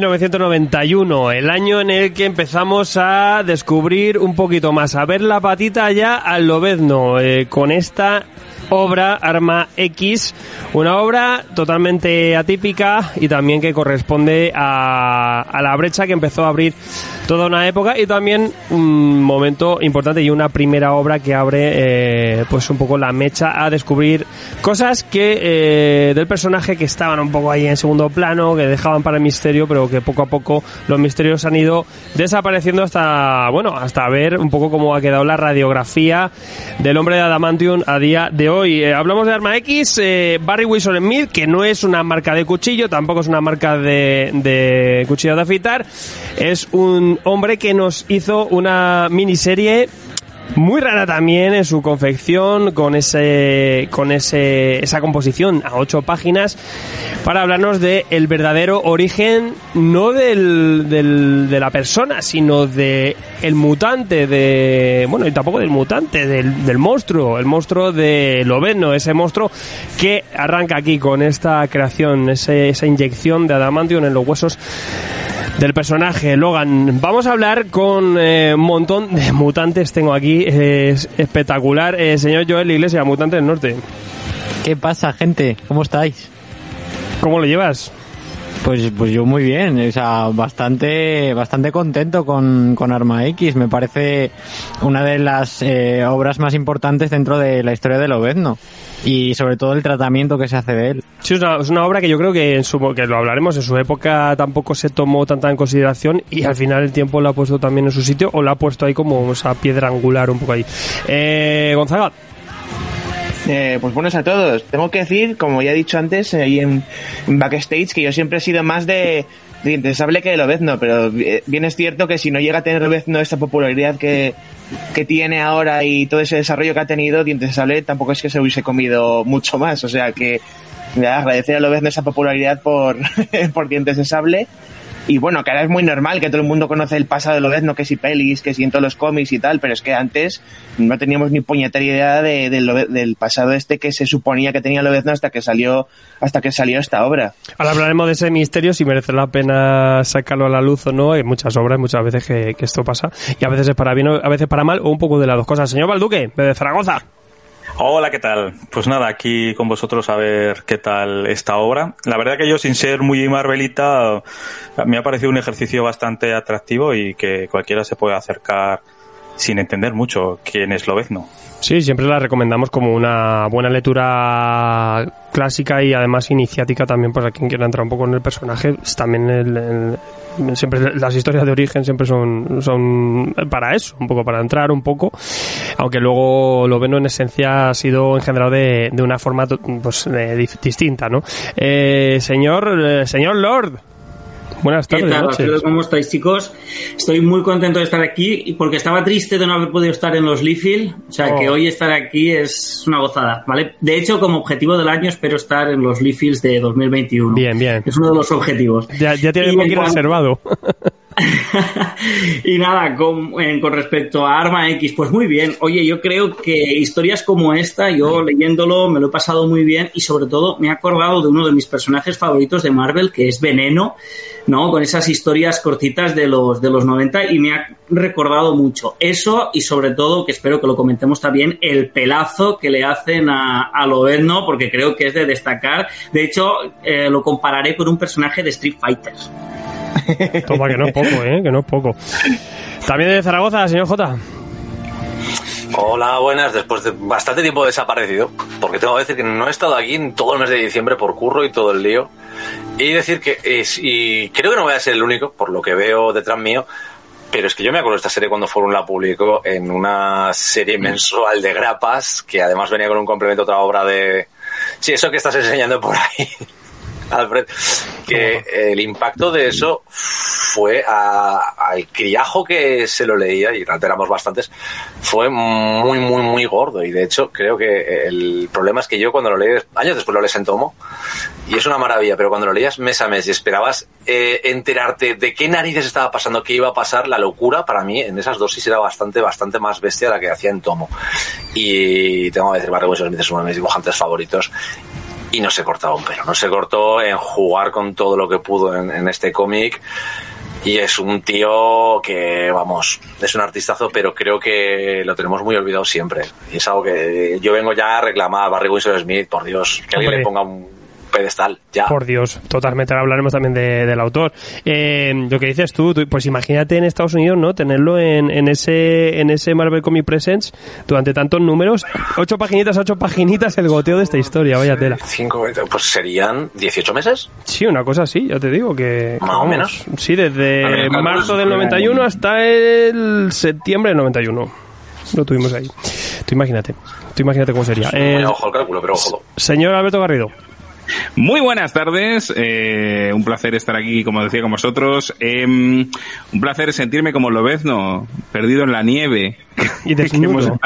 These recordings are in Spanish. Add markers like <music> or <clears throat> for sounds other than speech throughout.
1991, el año en el que empezamos a descubrir un poquito más, a ver la patita ya al lobezno, eh, con esta obra, Arma X, una obra totalmente atípica y también que corresponde a, a la brecha que empezó a abrir toda una época y también un momento importante y una primera obra que abre eh, pues un poco la mecha a descubrir cosas que eh, del personaje que estaban un poco ahí en segundo plano, que dejaban para el misterio, pero que poco a poco los misterios han ido desapareciendo hasta bueno hasta ver un poco cómo ha quedado la radiografía del hombre de Adamantium a día de hoy. Eh, hablamos de Arma X, eh, Barry Wilson Smith, que no es una marca de cuchillo, tampoco es una marca de, de cuchillo de afeitar, es un hombre que nos hizo una miniserie muy rara también en su confección con ese con ese esa composición a ocho páginas para hablarnos de el verdadero origen no del, del, de la persona sino de el mutante de bueno y tampoco del mutante del, del monstruo el monstruo de Loveno ese monstruo que arranca aquí con esta creación ese, esa inyección de adamantium en los huesos del personaje Logan. Vamos a hablar con eh, un montón de <laughs> mutantes. Tengo aquí, es espectacular. Eh, señor Joel Iglesias, mutante del norte. ¿Qué pasa, gente? ¿Cómo estáis? ¿Cómo lo llevas? Pues, pues yo muy bien, o sea, bastante, bastante contento con, con Arma X. Me parece una de las eh, obras más importantes dentro de la historia del Obedno. Y sobre todo el tratamiento que se hace de él. Sí, es una, es una obra que yo creo que en su, que lo hablaremos, en su época tampoco se tomó tanta en consideración y al final el tiempo la ha puesto también en su sitio o la ha puesto ahí como esa piedra angular un poco ahí. Eh, Gonzaga. Eh, pues buenos a todos. Tengo que decir, como ya he dicho antes, eh, ahí en, backstage, que yo siempre he sido más de, de Intensable que de Lobezno, pero eh, bien es cierto que si no llega a tener Lobezno esta popularidad que, que tiene ahora y todo ese desarrollo que ha tenido, Dientes Sable tampoco es que se hubiese comido mucho más. O sea que ya, agradecer a Lobezno esa popularidad por, <laughs> por Dientes de Sable. Y bueno, que ahora es muy normal que todo el mundo conoce el pasado de Lobezno, que si pelis, que si en todos los cómics y tal, pero es que antes no teníamos ni puñetera idea de, de del pasado este que se suponía que tenía Lobezno hasta que salió hasta que salió esta obra. Ahora hablaremos de ese misterio, si merece la pena sacarlo a la luz o no. Hay muchas obras, muchas veces que, esto pasa. Y a veces es para bien, a veces para mal, o un poco de las dos cosas. Señor Balduque, de Zaragoza. Hola, ¿qué tal? Pues nada, aquí con vosotros a ver qué tal esta obra. La verdad que yo, sin ser muy Marvelita, me ha parecido un ejercicio bastante atractivo y que cualquiera se puede acercar sin entender mucho quién es Lobezno. Sí, siempre la recomendamos como una buena lectura clásica y además iniciática también para quien quiera entrar un poco en el personaje. Es También el, el- siempre las historias de origen siempre son, son para eso, un poco para entrar un poco, aunque luego lo ven en esencia ha sido engendrado de, de una forma pues, dif- distinta, ¿no? Eh, señor, eh, señor Lord, buenas ¿Qué tardes, tal, noches. ¿Cómo estáis, chicos? Estoy muy contento de estar aquí porque estaba triste de no haber podido estar en los Leafield. O sea, Oh. que hoy estar aquí es una gozada, ¿vale? De hecho, como objetivo del año, espero estar en los Leafields de 2021. Bien, bien. Es uno de los objetivos. Ya, ya tiene aquí cuanto- reservado. <laughs> <laughs> y nada, con, en- con respecto a Arma X, pues muy bien. Oye, yo creo que historias como esta, yo leyéndolo me lo he pasado muy bien y sobre todo me he acordado de uno de mis personajes favoritos de Marvel, que es Veneno, ¿no? Con esas historias cortitas de los, de los 90 y me ha recordado mucho eso y sobre todo, que espero que lo comentemos también, el pelazo que le hacen a, a Lobezno, porque creo que es de destacar. De hecho, eh, lo compararé con un personaje de Street Fighter. <laughs> Toma, que no es poco, ¿eh? Que no es poco. También de Zaragoza, señor J. Hola, buenas. Después de bastante tiempo desaparecido, porque tengo que decir que no he estado aquí en todo el mes de diciembre por curro y todo el lío. Y decir que, es, y creo que no voy a ser el único, por lo que veo detrás mío, pero es que yo me acuerdo de esta serie cuando Forum la publicó en una serie mensual de grapas, que además venía con un complemento a otra obra de... Sí, eso que estás enseñando por ahí. Alfred, que el impacto de eso fue a- al criajo que se lo leía, y éramos bastantes, fue muy, muy, muy gordo. Y de hecho, creo que el problema es que yo cuando lo leí, años después lo lees en tomo, y es una maravilla, pero cuando lo leías mes a mes y esperabas eh, enterarte de qué narices estaba pasando, qué iba a pasar, la locura para mí en esas dosis era bastante, bastante más bestia de la que hacía en tomo. Y tengo que decir, Barry es uno de mis dibujantes favoritos y no se cortaba un pelo. No se cortó en jugar con todo lo que pudo en, en este cómic. Y es un tío que, vamos, es un artistazo, pero creo que lo tenemos muy olvidado siempre. Y es algo que yo vengo ya a reclamar a Barry Winsor Smith, por Dios, que alguien Hombre. le ponga un pedestal, ya. Por Dios, totalmente. Ahora hablaremos también de- del autor. Eh, lo que dices tú, tú, pues imagínate en Estados Unidos, ¿no? Tenerlo en, en ese en ese Marvel Comic Presents durante tantos números. Ocho paginitas, ocho paginitas el goteo de esta historia, vaya tela. Cinco, pues serían 18 meses. Sí, una cosa así, ya te digo que... Más o menos. Sí, desde ver, marzo del pues, 91 hasta el septiembre del 91. Lo tuvimos ahí. Tú imagínate. Tú imagínate cómo sería. Eh, Muy ojo el cálculo, pero ojo. señor Alberto Garrido. Muy buenas tardes, eh, un placer estar aquí, como decía, con vosotros. Eh, un placer sentirme como Lobezno, perdido en la nieve. <laughs> Y desnudo.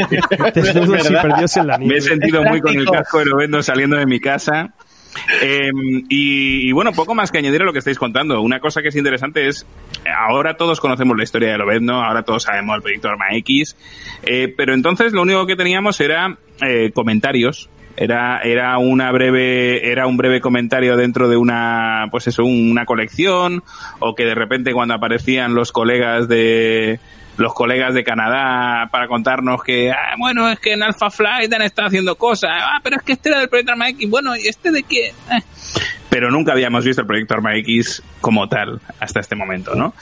<laughs> Desnudos y perdidos en la Me he nieve. sentido muy con el casco de Lobezno saliendo de mi casa. Eh, y, y bueno, poco más que añadir a lo que estáis contando. Una cosa que es interesante es, ahora todos conocemos la historia de Lobezno, ahora todos sabemos el proyecto Arma X, eh, pero entonces lo único que teníamos era eh, comentarios. Era, era una breve, era un breve comentario dentro de una, pues eso, una colección, o que de repente cuando aparecían los colegas de, los colegas de Canadá para contarnos que, ah, bueno, es que en Alpha Flight han estado haciendo cosas, ah, pero es que este era del proyecto Arma X, bueno, ¿y este de qué? Eh. Pero nunca habíamos visto el proyecto Arma X como tal hasta este momento, ¿no?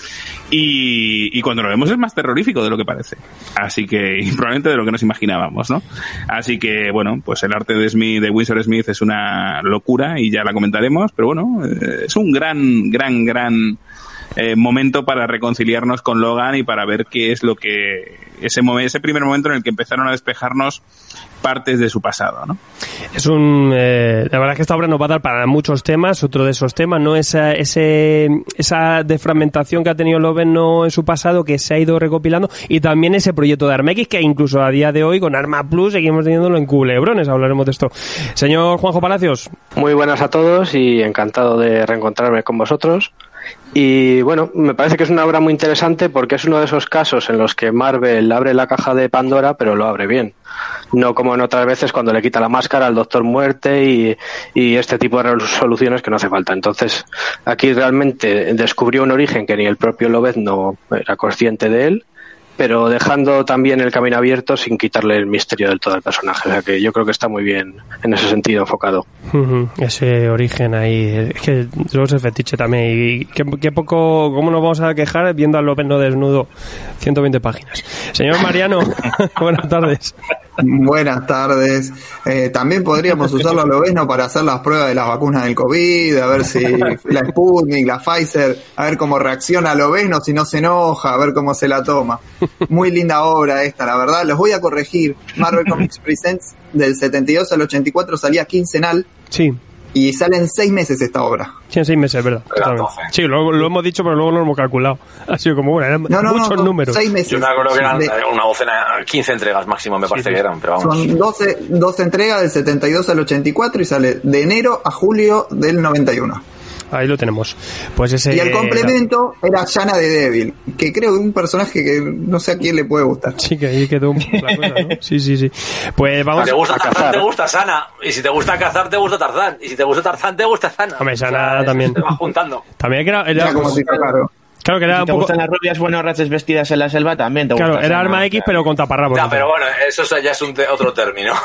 Y, cuando lo vemos es más terrorífico de lo que parece. Así que, <laughs> y probablemente de lo que nos imaginábamos, ¿no? Así que, bueno, pues el arte de Smith, de Winsor Smith es una locura y ya la comentaremos, pero bueno, eh, es un gran, gran, gran eh, momento para reconciliarnos con Logan y para ver qué es lo que ese ese primer momento en el que empezaron a despejarnos partes de su pasado, ¿no? Es un, eh, la verdad es que esta obra nos va a dar para muchos temas. Otro de esos temas, ¿no? Esa, ese, esa defragmentación que ha tenido Loveno en su pasado, que se ha ido recopilando, y también ese proyecto de Arma X, que incluso a día de hoy, con Arma Plus, seguimos teniéndolo en culebrones. Hablaremos de esto. Señor Juanjo Palacios. Muy buenas a todos y encantado de reencontrarme con vosotros. Y bueno, me parece que es una obra muy interesante porque es uno de esos casos en los que Marvel abre la caja de Pandora, pero lo abre bien. No como en otras veces cuando le quita la máscara al Doctor Muerte y, y este tipo de resoluciones que no hace falta. Entonces, aquí realmente descubrió un origen que ni el propio Lobezno era consciente de él pero dejando también el camino abierto sin quitarle el misterio del todo al personaje. O sea que yo creo que está muy bien en ese sentido enfocado. Ese origen ahí, es que luego es el fetiche también. Y qué, poco, ¿cómo nos vamos a quejar viendo al Loveno desnudo? 120 páginas. Señor Mariano, <laughs> buenas tardes. Buenas tardes. Eh, también podríamos usarlo a Loveno para hacer las pruebas de las vacunas del COVID, a ver si la Sputnik, la Pfizer, a ver cómo reacciona Loveno, si no se enoja, a ver cómo se la toma. Muy linda obra esta, la verdad. Los voy a corregir. Marvel Comics Presents del 72 al 84 salía quincenal Sí, y salen seis meses esta obra. sí, en seis meses, ¿verdad? Sí, lo, lo hemos dicho, pero luego no lo hemos calculado. <laughs> Ha sido como, bueno, eran No, no, muchos no, números. seis meses. Yo me acuerdo que eran De- una docena, 15 entregas máximo, me parece sí. que eran, pero vamos. son 12, 12 entregas del 72 al 84 y sale de enero a julio del 91. Ahí lo tenemos. Pues ese. Y el complemento era Yana de Devil, que creo que es un personaje que no sé a quién le puede gustar. Sí, que ahí quedó un- la cosa, ¿no? Sí, sí, sí. Pues vamos Si te gusta a Tarzán, cazar. te gusta Sana. Y si te gusta cazar, te gusta Tarzán. Y si te gusta Tarzán, te gusta Sana. Hombre, Sana también. Se va juntando. También que era, era- Era como si claro. Claro que era Si un te poco. gustan las rubias buenas raches vestidas en la selva, también te Claro, era arma. X, pero con taparrabos. Ya, pero bueno, eso ya es un te- otro término. <laughs>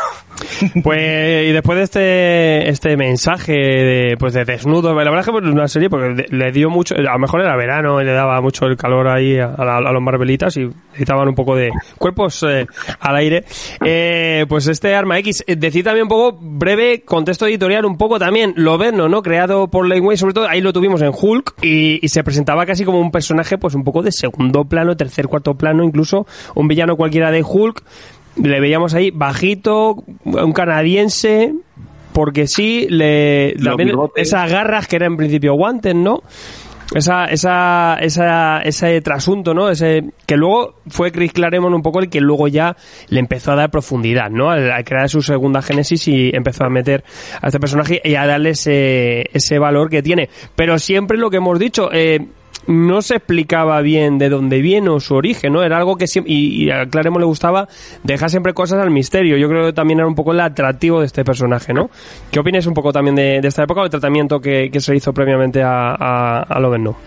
Pues, y después de este, este mensaje de, pues de desnudo, la verdad es que pues, una serie porque le dio mucho, a lo mejor era verano y le daba mucho el calor ahí a, a la- a los Marvelitas y necesitaban un poco de cuerpos eh, al aire. Eh, pues este Arma X, eh, decir también un poco, breve contexto editorial, un poco también, Loverno, ¿no? Creado por Laneway, sobre todo ahí lo tuvimos en Hulk y, y se presentaba casi como un personaje pues un poco de segundo plano, tercer, cuarto plano, incluso un villano cualquiera de Hulk le veíamos ahí bajito, un canadiense, porque sí, le también esas garras que eran en principio guantes, ¿no? Esa, esa, esa, ese trasunto, ¿no? Ese, que luego fue Chris Claremont un poco el que luego ya le empezó a dar profundidad, ¿no? Al, al crear su segunda génesis y empezó a meter a este personaje y a darle ese, ese valor que tiene. Pero siempre lo que hemos dicho, eh, no se explicaba bien de dónde viene o su origen, ¿no? Era algo que siempre, y, y a Claremont le gustaba dejar siempre cosas al misterio. Yo creo que también era un poco el atractivo de este personaje, ¿no? ¿Qué opinas un poco también de, esta época o el tratamiento que, se hizo previamente a, a, Loveno?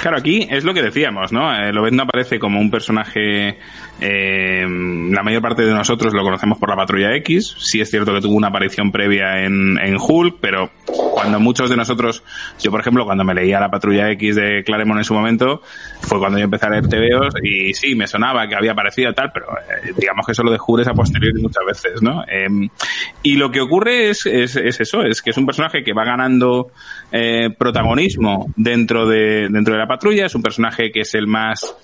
Claro, aquí es lo que decíamos, ¿no? Eh, Lobezno aparece como un personaje, eh, la mayor parte de nosotros lo conocemos por la Patrulla X, sí es cierto que tuvo una aparición previa en, en Hulk, pero cuando muchos de nosotros, yo por ejemplo, cuando me leía la Patrulla X de Claremont en su momento, fue cuando yo empecé a leer TVOs y sí, me sonaba que había aparecido tal, pero eh, digamos que eso lo descubres a posteriori muchas veces, ¿no? Eh, y lo que ocurre es, es, es, eso, es que es un personaje que va ganando eh, protagonismo dentro de, dentro de la patrulla, es un personaje que es el más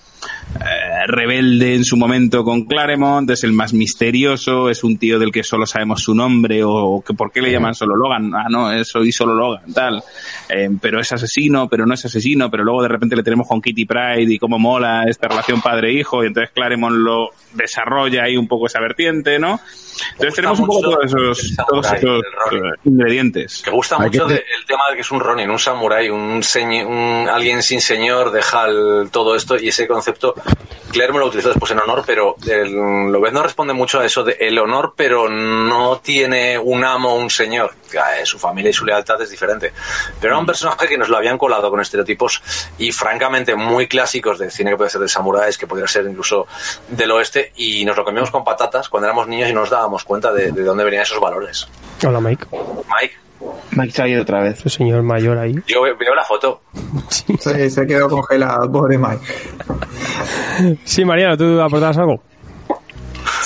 eh, rebelde en su momento con Claremont, es el más misterioso, es un tío del que solo sabemos su nombre o que por qué le llaman solo Logan, ah no, soy solo Logan, tal, eh, pero es asesino, pero no es asesino, pero luego de repente le tenemos con Kitty Pride y cómo mola esta relación padre-hijo y entonces Claremont lo desarrolla ahí un poco esa vertiente, ¿no? Entonces tenemos un poco todos esos, todos esos ingredientes. Que gusta Hay mucho que de- el tema de que es un Ronin, un samurái, un, señe- un alguien sin señor, deja el- todo esto y ese concepto. Claire me lo utilizó después en honor, pero el Lobezno responde mucho a eso de el honor, pero no tiene un amo o un señor. Su familia y su lealtad es diferente. Pero era un personaje que nos lo habían colado con estereotipos y francamente muy clásicos del cine que puede ser de samuráis, que podría ser incluso del oeste, y nos lo comíamos con patatas cuando éramos niños y no nos dábamos cuenta de, de dónde venían esos valores. Hola, Mike. Mike, Mike se ha ido otra vez. Ese señor mayor ahí. yo ve- veo la foto. Sí, <laughs> se quedó congelado, pobre Mike. Sí, Mariano, ¿tú aportabas algo?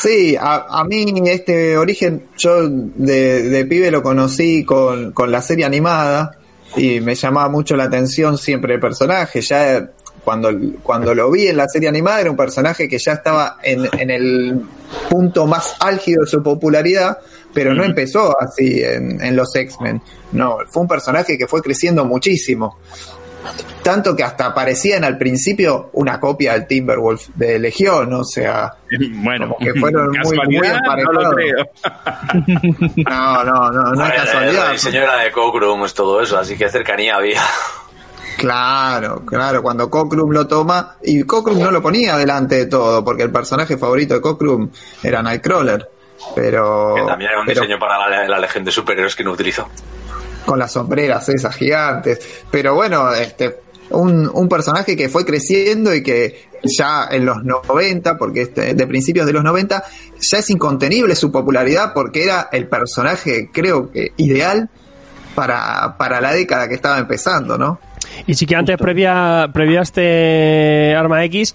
Sí, a, a mí este origen, yo de, de pibe lo conocí con, con la serie animada y me llamaba mucho la atención siempre el personaje. Ya cuando, cuando lo vi en la serie animada era un personaje que ya estaba en, en el punto más álgido de su popularidad, pero no empezó así en, en los X-Men. No, fue un personaje que fue creciendo muchísimo. Tanto que hasta parecían al principio una copia del Timberwolf de Legión, o sea, <laughs> Bueno, Como que fueron muy- muy no emparejados. <laughs> No, no, no, no es casualidad. El diseño era de Cockrum, es todo eso, así que cercanía había. Claro, claro, cuando Cockrum lo toma, y Cockrum no lo ponía delante de todo, porque el personaje favorito de Cockrum era Nightcrawler, pero, Que también era un pero diseño para la, la legión de superhéroes que no utilizó. Con las sombreras esas gigantes, pero bueno, este, un, un personaje que fue creciendo y que ya en los 90, porque este, de principios de los 90, ya es incontenible su popularidad porque era el personaje, creo que ideal para, para la década que estaba empezando, ¿no? Y sí que antes, previa, previa a este Arma X,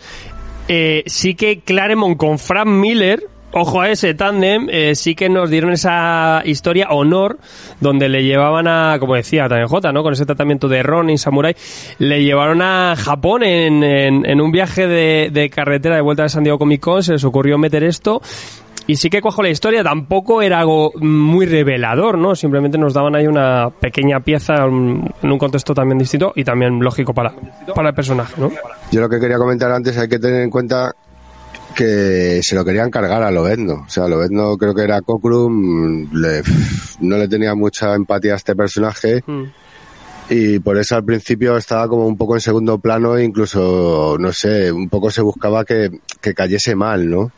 eh, sí que Claremont con Frank Miller, ojo a ese tándem, eh, sí que nos dieron esa historia honor, donde le llevaban a, como decía también J, ¿no? Con ese tratamiento de Ronin, Samurai, le llevaron a Japón en, en, un viaje de, carretera de vuelta de San Diego Comic Con, se les ocurrió meter esto. Y sí que cuajo la historia, tampoco era algo muy revelador, ¿no? Simplemente nos daban ahí una pequeña pieza en un contexto también distinto y también lógico para, para el personaje, ¿no? Yo lo que quería comentar antes hay que tener en cuenta que se lo querían cargar a Lobezno. O sea, Lobezno creo que era Cockrum, le- no le tenía mucha empatía a este personaje Mm. y por eso al principio estaba como un poco en segundo plano e incluso, no sé, un poco se buscaba que, que cayese mal, ¿no?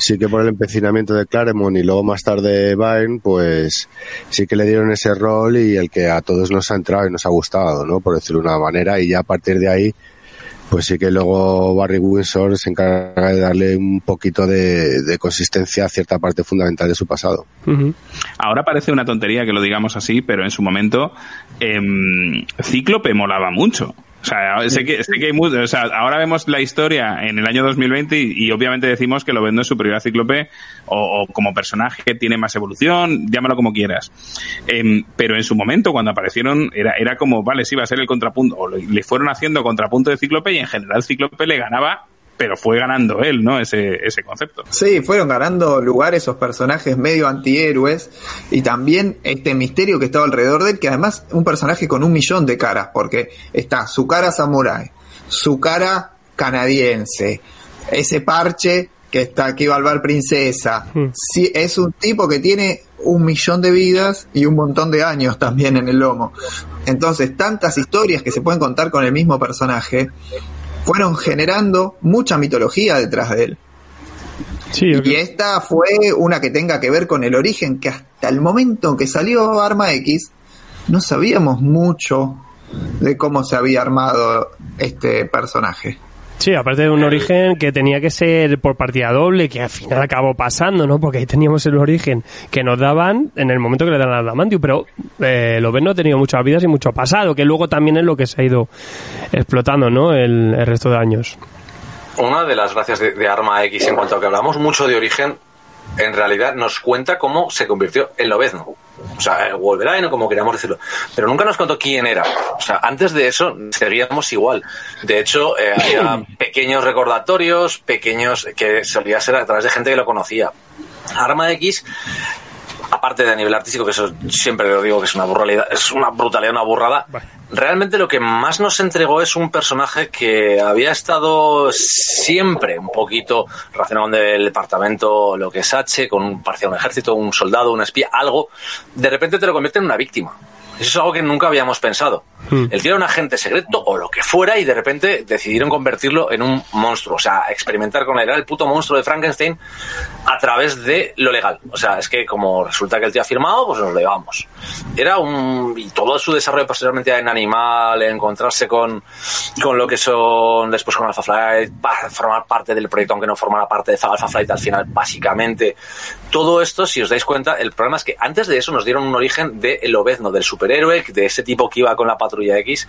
Sí que por el empecinamiento de Claremont y luego más tarde Byrne, pues sí que le dieron ese rol y el que a todos nos ha entrado y nos ha gustado, ¿no? Por decirlo de una manera y ya a partir de ahí pues sí que luego Barry Windsor se encarga de darle un poquito de, de consistencia a cierta parte fundamental de su pasado. Ahora parece una tontería que lo digamos así, pero en su momento em, Cíclope molaba mucho. O sea, sé que, sé que hay mu- o sea, ahora vemos la historia en el año 2020 y, y obviamente decimos que lo vendo es superior a Cíclope o, o como personaje que tiene más evolución, llámalo como quieras. Em, pero en su momento, cuando aparecieron, era, era como, vale, sí, va a ser el contrapunto, o le, le fueron haciendo contrapunto de Cíclope y en general Cíclope le ganaba, pero fue ganando él, ¿no? Ese, ese concepto. Sí, fueron ganando lugar esos personajes medio antihéroes y también este misterio que estaba alrededor de él, que además un personaje con un millón de caras, porque está su cara samurai, su cara canadiense, ese parche que está aquí va al bar princesa, sí, es un tipo que tiene un millón de vidas y un montón de años también en el lomo. Entonces, tantas historias que se pueden contar con el mismo personaje fueron generando mucha mitología detrás de él. y esta fue una que tenga que ver con el origen, que hasta el momento que salió Arma X, no sabíamos mucho de cómo se había armado este personaje. Sí, aparte de un origen que tenía que ser por partida doble, que al final acabó pasando, ¿no? Porque ahí teníamos el origen que nos daban en el momento que le dan al Adamantium, pero eh, lo ven no ha tenido muchas vidas y mucho pasado, que luego también es lo que se ha ido explotando, ¿no? El, resto de años. Una de las gracias de, de Arma X en cuanto a que hablamos mucho de origen, en realidad nos cuenta cómo se convirtió en Lobezno. O sea, Wolverine o como queríamos decirlo. Pero nunca nos contó quién era. O sea, antes de eso seguíamos igual. De hecho, eh, había <clears throat> pequeños recordatorios, pequeños que solía ser a través de gente que lo conocía. Arma X aparte de a nivel artístico, que eso siempre lo digo que es una brutalidad, es una brutalidad, una burrada, realmente lo que más nos entregó es un personaje que había estado siempre un poquito relacionado con el departamento, lo que es H, con parecía un ejército, un soldado, un espía, algo, de repente te lo convierte en una víctima. Eso es algo que nunca habíamos pensado. El tío era un agente secreto o lo que fuera y de repente decidieron convertirlo en un monstruo. O sea, experimentar con él. Era el puto monstruo de Frankenstein a través de lo legal. O sea, es que como resulta que el tío ha firmado, pues nos lo llevamos. Era un... Y todo su desarrollo posteriormente en Animal, encontrarse con, con lo que son después con Alpha Flight, formar parte del proyecto aunque no formara parte de Alpha Flight al final, básicamente. Todo esto, si os dais cuenta, el problema es que antes de eso nos dieron un origen de el obezno, del super héroe de ese tipo que iba con la patrulla X,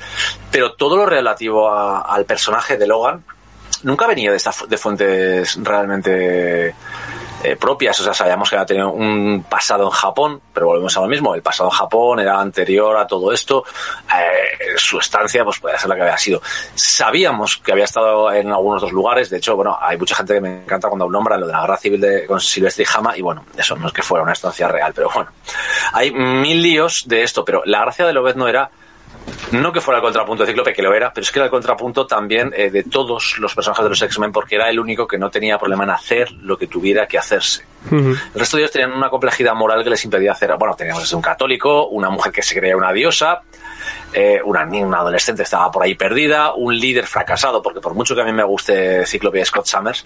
pero todo lo relativo al personaje de Logan nunca venía de, esta, de fuentes realmente eh, propias. O sea, sabíamos que había tenido un pasado en Japón, pero volvemos a lo mismo. El pasado en Japón era anterior a todo esto. Eh, su estancia, pues puede ser la que había sido. Sabíamos que había estado en algunos dos lugares. De hecho, bueno, hay mucha gente que me encanta cuando nombra lo de la guerra civil de, con Silvestre y Jama. Y bueno, eso no es que fuera una estancia real, pero bueno. Hay mil líos de esto, pero la gracia de Lobez no era no que fuera el contrapunto de Cíclope, que lo era, pero es que era el contrapunto también eh, de todos los personajes de los X-Men, porque era el único que no tenía problema en hacer lo que tuviera que hacerse. El resto de ellos tenían una complejidad moral que les impedía hacer. Bueno, teníamos un católico, una mujer que se creía una diosa, eh, una una adolescente estaba por ahí perdida, un líder fracasado, porque por mucho que a mí me guste Cíclope y Scott Summers,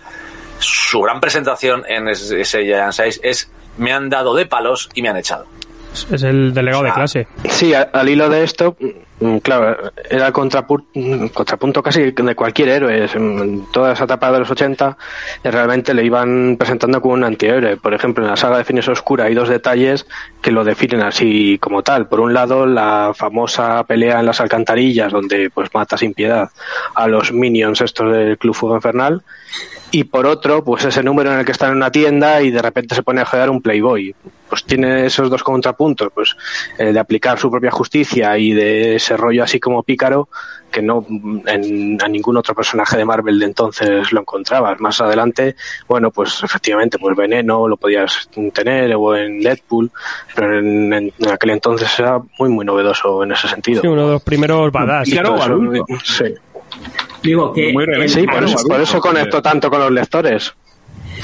su gran presentación en ese Giant Size es me han dado de palos y me han echado. Es el delegado de clase. Sí, al hilo de esto, mm, claro, era el contrapunto casi de cualquier héroe. En toda esa etapa de los 80 eh, realmente le iban presentando como un antihéroe. Por ejemplo, en la saga de Fines Oscura hay dos detalles que lo definen así como tal. Por un lado, la famosa pelea en las alcantarillas donde pues mata sin piedad a los minions estos del Club Fuego Infernal y por otro, pues ese número en el que está en una tienda y de repente se pone a jugar un Playboy. Pues tiene esos dos contrapuntos, pues eh, de aplicar su propia justicia y de ese rollo así como pícaro que no en, a ningún otro personaje de Marvel de entonces lo encontrabas. Más adelante, bueno, pues efectivamente, pues Veneno lo podías tener o en Deadpool, pero en, aquel entonces era muy, muy novedoso en ese sentido. Sí, uno de los primeros badass. sí. Digo que. sí, por eso, conecto tanto con los lectores.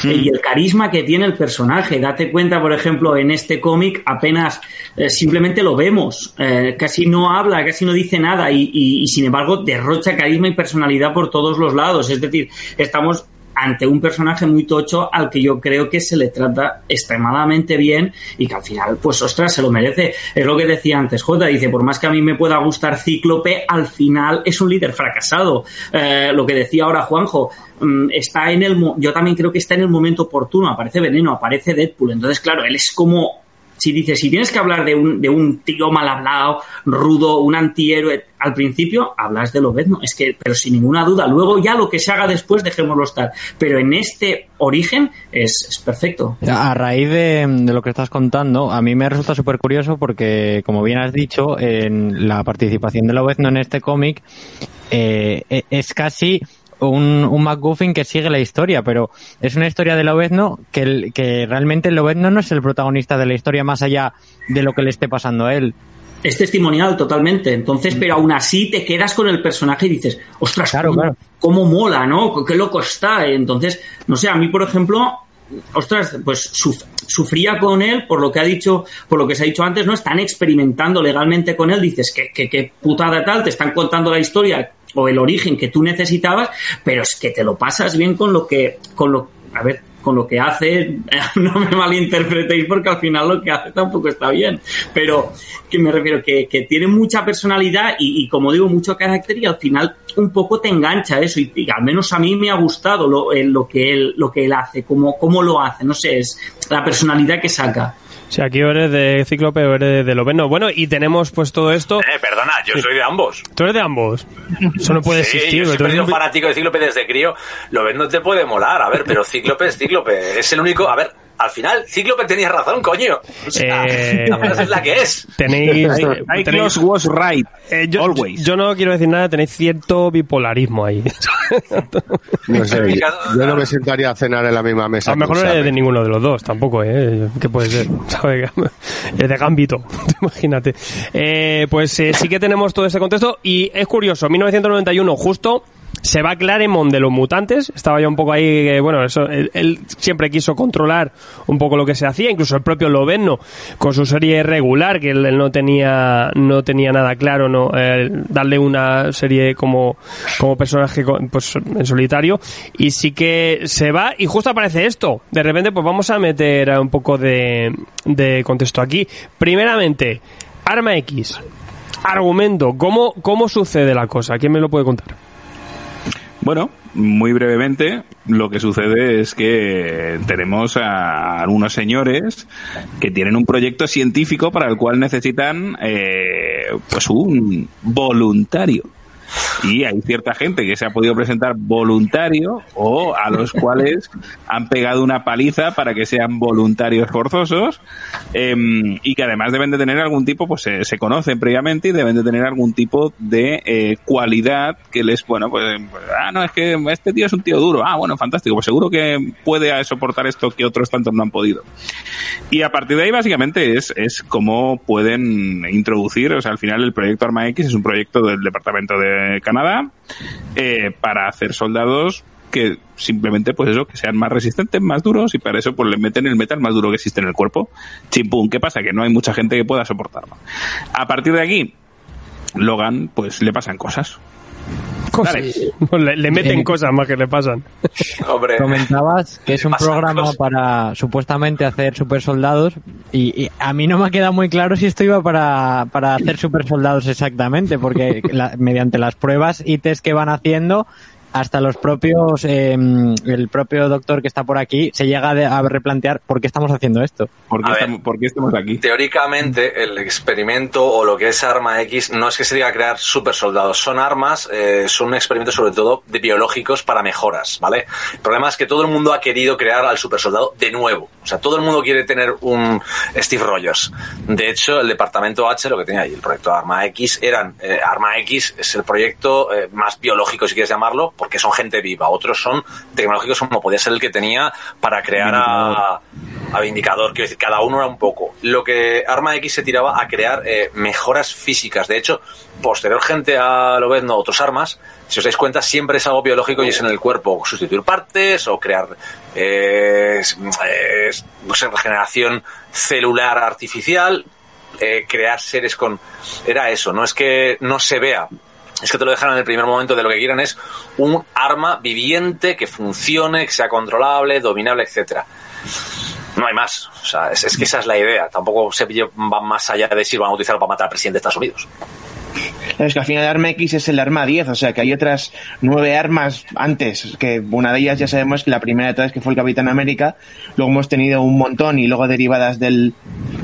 Y el carisma que tiene el personaje. Date cuenta, por ejemplo, en este cómic apenas eh, simplemente lo vemos. Eh, casi no habla, casi no dice nada y, y, sin embargo derrocha carisma y personalidad por todos los lados. Es decir, estamos ante un personaje muy tocho al que yo creo que se le trata extremadamente bien y que al final, pues ostras, se lo merece. Es lo que decía antes J, dice, por más que a mí me pueda gustar Cíclope, al final es un líder fracasado. Eh, lo que decía ahora Juanjo, mm, está en el, yo también creo que está en el momento oportuno, aparece Veneno, aparece Deadpool, entonces claro, él es como si dices, si tienes que hablar de un, de un tío mal hablado, rudo, un antihéroe, al principio hablas de Lobezno, es que, pero sin ninguna duda, luego ya lo que se haga después dejémoslo estar, pero en este origen es, perfecto. A raíz de, lo que estás contando, a mí me resulta súper curioso porque, como bien has dicho, en la participación de Lobezno en este cómic eh, e, es casi un, un McGuffin que sigue la historia, pero es una historia de Lobezno que, que realmente Lobezno no es el protagonista de la historia más allá de lo que le esté pasando a él. es testimonial totalmente. Entonces, pero aún así te quedas con el personaje y dices, ostras, Claro, cómo, claro. cómo mola, ¿no? Qué loco está. Entonces, no sé, a mí, por ejemplo, ostras, pues suf- sufría con él por lo que ha dicho, por lo que se ha dicho antes, ¿no? Están experimentando legalmente con él, dices que, que, que putada tal, te están contando la historia o el origen que tú necesitabas, pero es que te lo pasas bien con lo que, con lo, a ver, con lo que hace, <laughs> no me malinterpretéis porque al final lo que hace tampoco está bien, pero que me refiero que, que tiene mucha personalidad y, y, como digo, mucho carácter y al final un poco te engancha eso y, al menos a mí me ha gustado lo, eh, lo que él lo que él hace, cómo, cómo lo hace, no sé, es la personalidad que saca. Si aquí eres de Cíclope o eres de Loveno. Bueno, y tenemos pues todo esto. Eh, perdona, yo soy de ambos. Tú eres de ambos. Eso no puede Sí, existir. yo sido un- fanático de Cíclope desde crío. Lo ves, no te puede molar. A ver, pero Cíclope es Cíclope. Es el único. A ver, al final, Cíclope tenía razón, coño. O sea, Eh, la frase es la que es. Tenéis. Cyclos was right. Eh, yo, Always. yo no quiero decir nada, tenéis cierto bipolarismo ahí. <laughs> No sé, yo, yo no me sentaría a cenar en la misma mesa. A lo mejor no eres de ninguno de los dos, tampoco, ¿eh? ¿Qué puede ser? <laughs> Es de Gambito, <laughs> imagínate. Eh, pues eh, sí que tenemos todo ese contexto y es curioso, 1991 justo se va Claremont de los mutantes, estaba ya un poco ahí, eh, bueno, eso, él, siempre quiso controlar un poco lo que se hacía, incluso el propio Loveno con su serie regular, que él, no tenía no tenía nada claro, no eh, darle una serie como, como personaje pues, en solitario, y sí que se va y justo aparece esto, de repente pues vamos a meter un poco de, de contexto aquí. Primeramente, Arma X, argumento, ¿cómo, ¿cómo sucede la cosa? ¿Quién me lo puede contar? Bueno, muy brevemente, lo que sucede es que tenemos a algunos señores que tienen un proyecto científico para el cual necesitan eh, pues un voluntario. Y hay cierta gente que se ha podido presentar voluntario o a los cuales han pegado una paliza para que sean voluntarios forzosos em, y que además deben de tener algún tipo, pues se, conocen previamente y deben de tener algún tipo de eh, cualidad que les, bueno, pues, pues, ah, no, es que este tío es un tío duro, ah, bueno, fantástico, pues seguro que puede soportar esto que otros tantos no han podido. Y a partir de ahí básicamente es, es cómo pueden introducir, o sea, al final el proyecto Arma X es un proyecto del Departamento de Canadá eh, para hacer soldados que simplemente pues eso, que sean más resistentes, más duros y para eso pues le meten el metal más duro que existe en el cuerpo. Chimpum, ¿qué pasa? Que no hay mucha gente que pueda soportarlo. A partir de aquí, Logan pues le pasan cosas. Cosas. Dale. <laughs> Le, le meten Eh, cosas más que le pasan. <laughs> Hombre. Comentabas que es <laughs> un programa cosas. para supuestamente hacer super soldados y, y a mí no me ha quedado muy claro si esto iba para, para hacer super soldados exactamente, porque la- mediante las pruebas y test que van haciendo, hasta los propios, eh, el propio doctor que está por aquí se llega a replantear por qué estamos haciendo esto. ¿Por qué, ver. estamos, por qué estamos aquí? Teóricamente, el experimento o lo que es arma X no es que se diga crear super soldados, son armas, eh, son un experimento sobre todo de biológicos para mejoras, ¿vale? El problema es que todo el mundo ha querido crear al super soldado de nuevo. O sea, todo el mundo quiere tener un Steve Rogers. De hecho, el departamento H, lo que tenía ahí, el proyecto Arma X, eran, eh, Arma X es el proyecto eh, más biológico, si quieres llamarlo, porque son gente viva. Otros son tecnológicos como podía ser el que tenía para crear a, a Vindicador. Quiero decir, cada uno era un poco. Lo que Arma X se tiraba a crear eh, mejoras físicas. De hecho, posterior gente a lo ves, no, otros armas, si os dais cuenta, siempre es algo biológico y es en el cuerpo. Sustituir partes o crear eh, no regeneración celular artificial. eh, crear seres con... Era eso, no es que no se vea, es que te lo dejan en el primer momento de lo que quieran es un arma viviente que funcione, que sea controlable, dominable, etcétera. No hay más. O sea, es, es que esa es la idea. Tampoco se va más allá de si van a utilizarlo para matar al presidente de Estados Unidos. Es que al final el arma X es el arma 10, o sea que hay otras nueve armas antes, que una de ellas ya sabemos que la primera de todas que fue el Capitán América, luego hemos tenido un montón y luego derivadas del,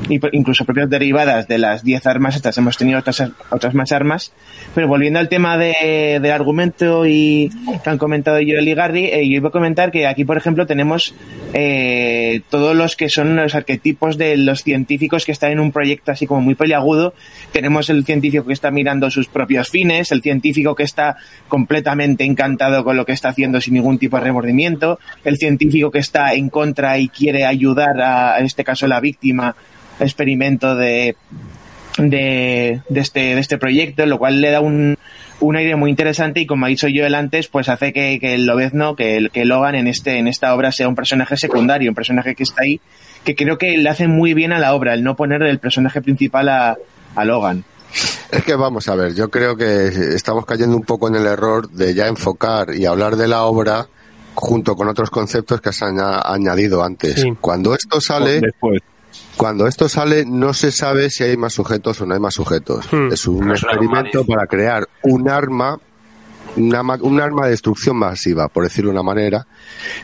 incluso propias derivadas de las 10 armas estas, hemos tenido otras, otras más armas, pero volviendo al tema de, del argumento y que han comentado Joel y Gary, eh, yo iba a comentar que aquí por ejemplo tenemos eh, todos los que son los arquetipos de los científicos que están en un proyecto así como muy peliagudo, tenemos el científico que está mirando sus propios fines, el científico que está completamente encantado con lo que está haciendo sin ningún tipo de remordimiento, el científico que está en contra y quiere ayudar a, en este caso, la víctima, experimento de de, este, de este proyecto, lo cual le da un, un aire muy interesante y como ha dicho Joel antes, pues hace que, que el Lobezno, que, que Logan en, este, en esta obra sea un personaje secundario, un personaje que está ahí, que creo que le hace muy bien a la obra, el no poner el personaje principal a, a Logan. Es que vamos a ver, yo creo que estamos cayendo un poco en el error de ya enfocar y hablar de la obra junto con otros conceptos que se han añadido antes. Sí. Cuando esto sale, Después. cuando esto sale no se sabe si hay más sujetos o no hay más sujetos. Hmm. Es un experimento para crear un arma, una, un arma de destrucción masiva, por decirlo de una manera.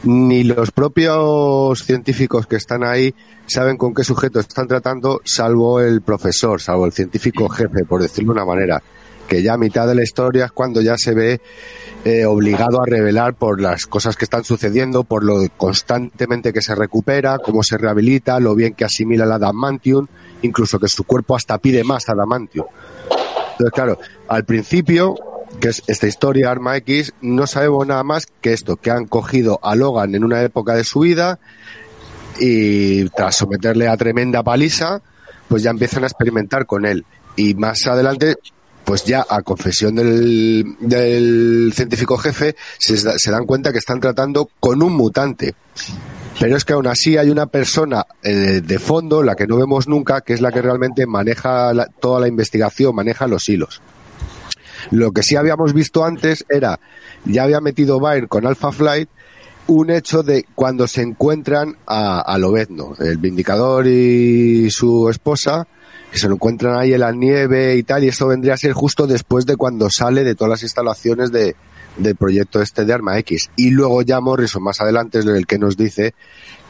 Ni los propios científicos que están ahí saben con qué sujetos están tratando, salvo el profesor, salvo el científico jefe, por decirlo de una manera. Que ya a mitad de la historia es cuando ya se ve eh, obligado a revelar por las cosas que están sucediendo, por lo constantemente que se recupera, cómo se rehabilita, lo bien que asimila la adamantium, incluso que su cuerpo hasta pide más adamantium. Entonces, claro, al principio, que es esta historia Arma X, no sabemos nada más que esto, que han cogido a Logan en una época de su vida y tras someterle a tremenda paliza, pues ya empiezan a experimentar con él. Y más adelante, pues ya a confesión del, del científico jefe, se, dan cuenta que están tratando con un mutante. Pero es que aún así hay una persona eh, de fondo, la que no vemos nunca, que es la que realmente maneja la- toda la investigación, maneja los hilos. Lo que sí habíamos visto antes era, ya había metido Byrne con Alpha Flight, un hecho de cuando se encuentran a, a Lobezno, el Vindicador y su esposa, que se lo encuentran ahí en la nieve y tal, y esto vendría a ser justo después de cuando sale de todas las instalaciones de, del proyecto este de Arma X. Y luego ya Morrison más adelante es el que nos dice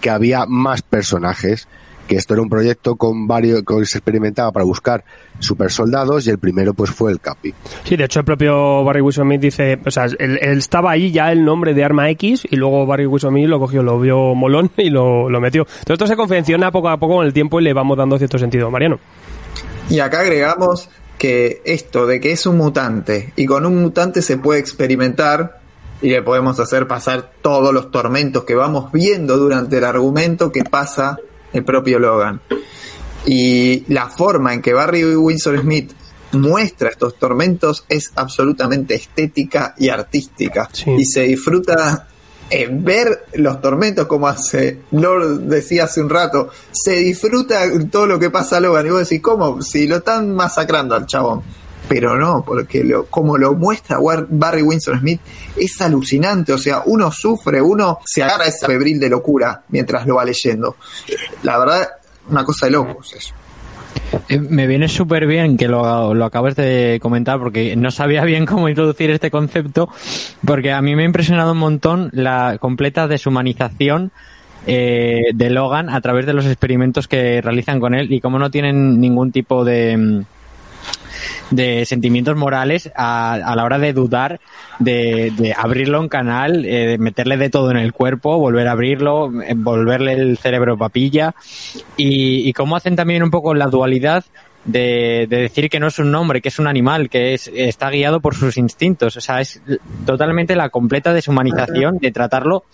que había más personajes, que esto era un proyecto con varios, que se experimentaba para buscar super soldados y el primero pues fue el Capi. Sí, de hecho el propio Barry Wilson dice, o sea, él, él estaba ahí ya el nombre de Arma X y luego Barry Wilson lo cogió, lo vio molón <laughs> y lo, lo metió. Todo esto se confecciona poco a poco con el tiempo y le vamos dando cierto sentido, Mariano. Y acá agregamos que esto de que es un mutante y con un mutante se puede experimentar y le podemos hacer pasar todos los tormentos que vamos viendo durante el argumento que pasa el propio Logan. Y la forma en que Barry Windsor Smith muestra estos tormentos es absolutamente estética y artística. Sí. Y se disfruta en ver los tormentos, como hace Lord decía hace un rato, se disfruta todo lo que pasa a Logan. Y vos decís, ¿cómo? Si lo están masacrando al chabón. Pero no, porque lo, como lo muestra Barry Winston Smith, es alucinante. O sea, uno sufre, uno se agarra a esa febril de locura mientras lo va leyendo. La verdad, una cosa de locos eso. Eh, Me viene súper bien que lo, lo acabes de comentar porque no sabía bien cómo introducir este concepto porque a mí me ha impresionado un montón la completa deshumanización eh, de Logan a través de los experimentos que realizan con él y cómo no tienen ningún tipo de mm, de sentimientos morales a, a la hora de dudar de, de abrirlo en canal, eh, de meterle de todo en el cuerpo, volver a abrirlo, eh, volverle el cerebro papilla. Y, y cómo hacen también un poco la dualidad de, de decir que no es un hombre, que es un animal, que es, está guiado por sus instintos. O sea, es totalmente la completa deshumanización de tratarlo,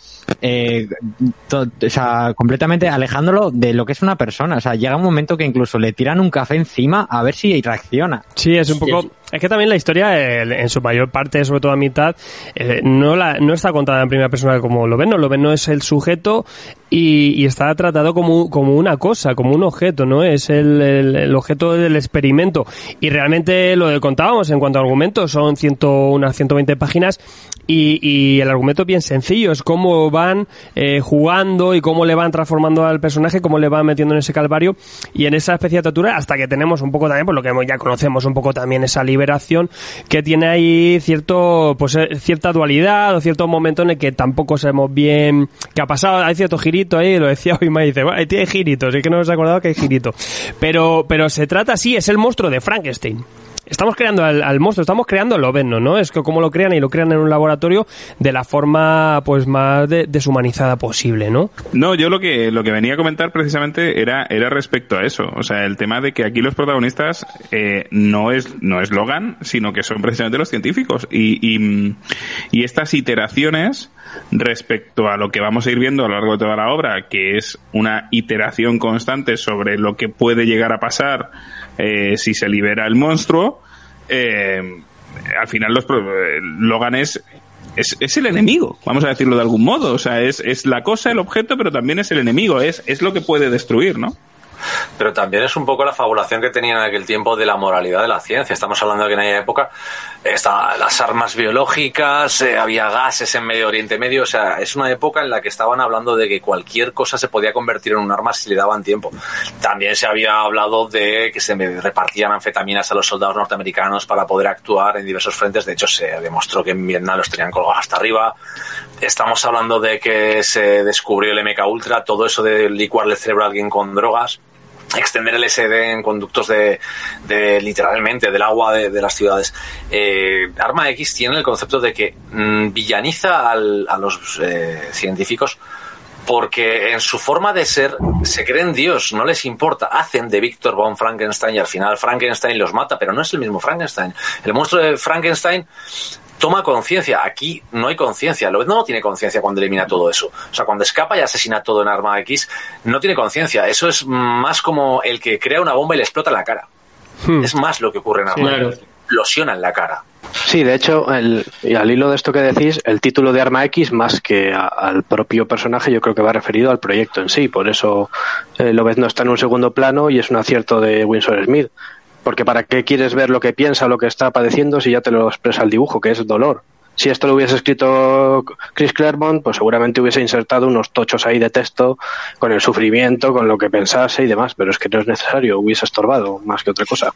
eh, to- o sea, completamente alejándolo de lo que es una persona. O sea, llega un momento que incluso le tiran un café encima a ver si reacciona. Sí, es un poco... Es que también la historia, eh, en su mayor parte, sobre todo a mitad, eh, no, la, no está contada en primera persona como lo ven, no, lo ven no es el sujeto y, está tratado como, como una cosa, como un objeto, ¿no? Es el, el- objeto del experimento. Y realmente lo que contábamos en cuanto a argumentos son ciento, unas 120 páginas y, y el argumento bien sencillo, es cómo van eh, jugando y cómo le van transformando al personaje, cómo le van metiendo en ese calvario y en esa especie de tortura hasta que tenemos un poco también, por lo que ya conocemos un poco también esa liberación que tiene ahí cierto, pues eh, cierta dualidad o cierto momento en el que tampoco sabemos bien qué ha pasado, hay cierto girito ahí, lo decía hoy me dice, bueno, tiene giritos, es que no nos he acordado que hay girito, pero, pero se trata así, es el monstruo de Frankenstein. Estamos creando al, al monstruo, estamos creando el Lobezno, ¿no? Es que como lo crean y lo crean en un laboratorio de la forma pues más de- deshumanizada posible, ¿no? No, yo lo que lo que venía a comentar precisamente era era respecto a eso, o sea, el tema de que aquí los protagonistas eh, no es no es Logan, sino que son precisamente los científicos y y estas iteraciones respecto a lo que vamos a ir viendo a lo largo de toda la obra, que es una iteración constante sobre lo que puede llegar a pasar eh, si se libera el monstruo, eh, al final los, Logan es, es, es el enemigo, vamos a decirlo de algún modo. O sea, es, es la cosa, el objeto, pero también es el enemigo, es, es lo que puede destruir, ¿no? Pero también es un poco la fabulación que tenían en aquel tiempo de la moralidad de la ciencia. Estamos hablando de que en aquella época estaban las armas biológicas, eh, había gases en Medio Oriente Medio. O sea, es una época en la que estaban hablando de que cualquier cosa se podía convertir en un arma si le daban tiempo. También se había hablado de que se repartían anfetaminas a los soldados norteamericanos para poder actuar en diversos frentes. De hecho, se demostró que en Vietnam los tenían colgados hasta arriba. Estamos hablando de que se descubrió el MK Ultra, todo eso de licuarle el cerebro a alguien con drogas extender el SD en conductos de, de literalmente del agua de, las ciudades. Eh, Arma X tiene el concepto de que mm, villaniza al- a los eh, científicos porque en su forma de ser se creen Dios, no les importa. Hacen de Víctor von Frankenstein y al final Frankenstein los mata, pero no es el mismo Frankenstein. El monstruo de Frankenstein toma conciencia. Aquí no hay conciencia. Lobezno no tiene conciencia cuando elimina todo eso. O sea, cuando escapa y asesina todo en Arma X, no tiene conciencia. Eso es más como el que crea una bomba y le explota en la cara. Es más lo que ocurre en Arma Claro. X. Explosiona en la cara. Sí, de hecho, el, y al hilo de esto que decís, el título de Arma X, más que a- al propio personaje, yo creo que va referido al proyecto en sí. Por eso eh, Lobezno está en un segundo plano y es un acierto de Winsor Smith. Porque ¿para qué quieres ver lo que piensa, lo que está padeciendo, si ya te lo expresa el dibujo, que es dolor? Si esto lo hubiese escrito Chris Claremont, pues seguramente hubiese insertado unos tochos ahí de texto con el sufrimiento, con lo que pensase y demás, pero es que no es necesario, hubiese estorbado más que otra cosa.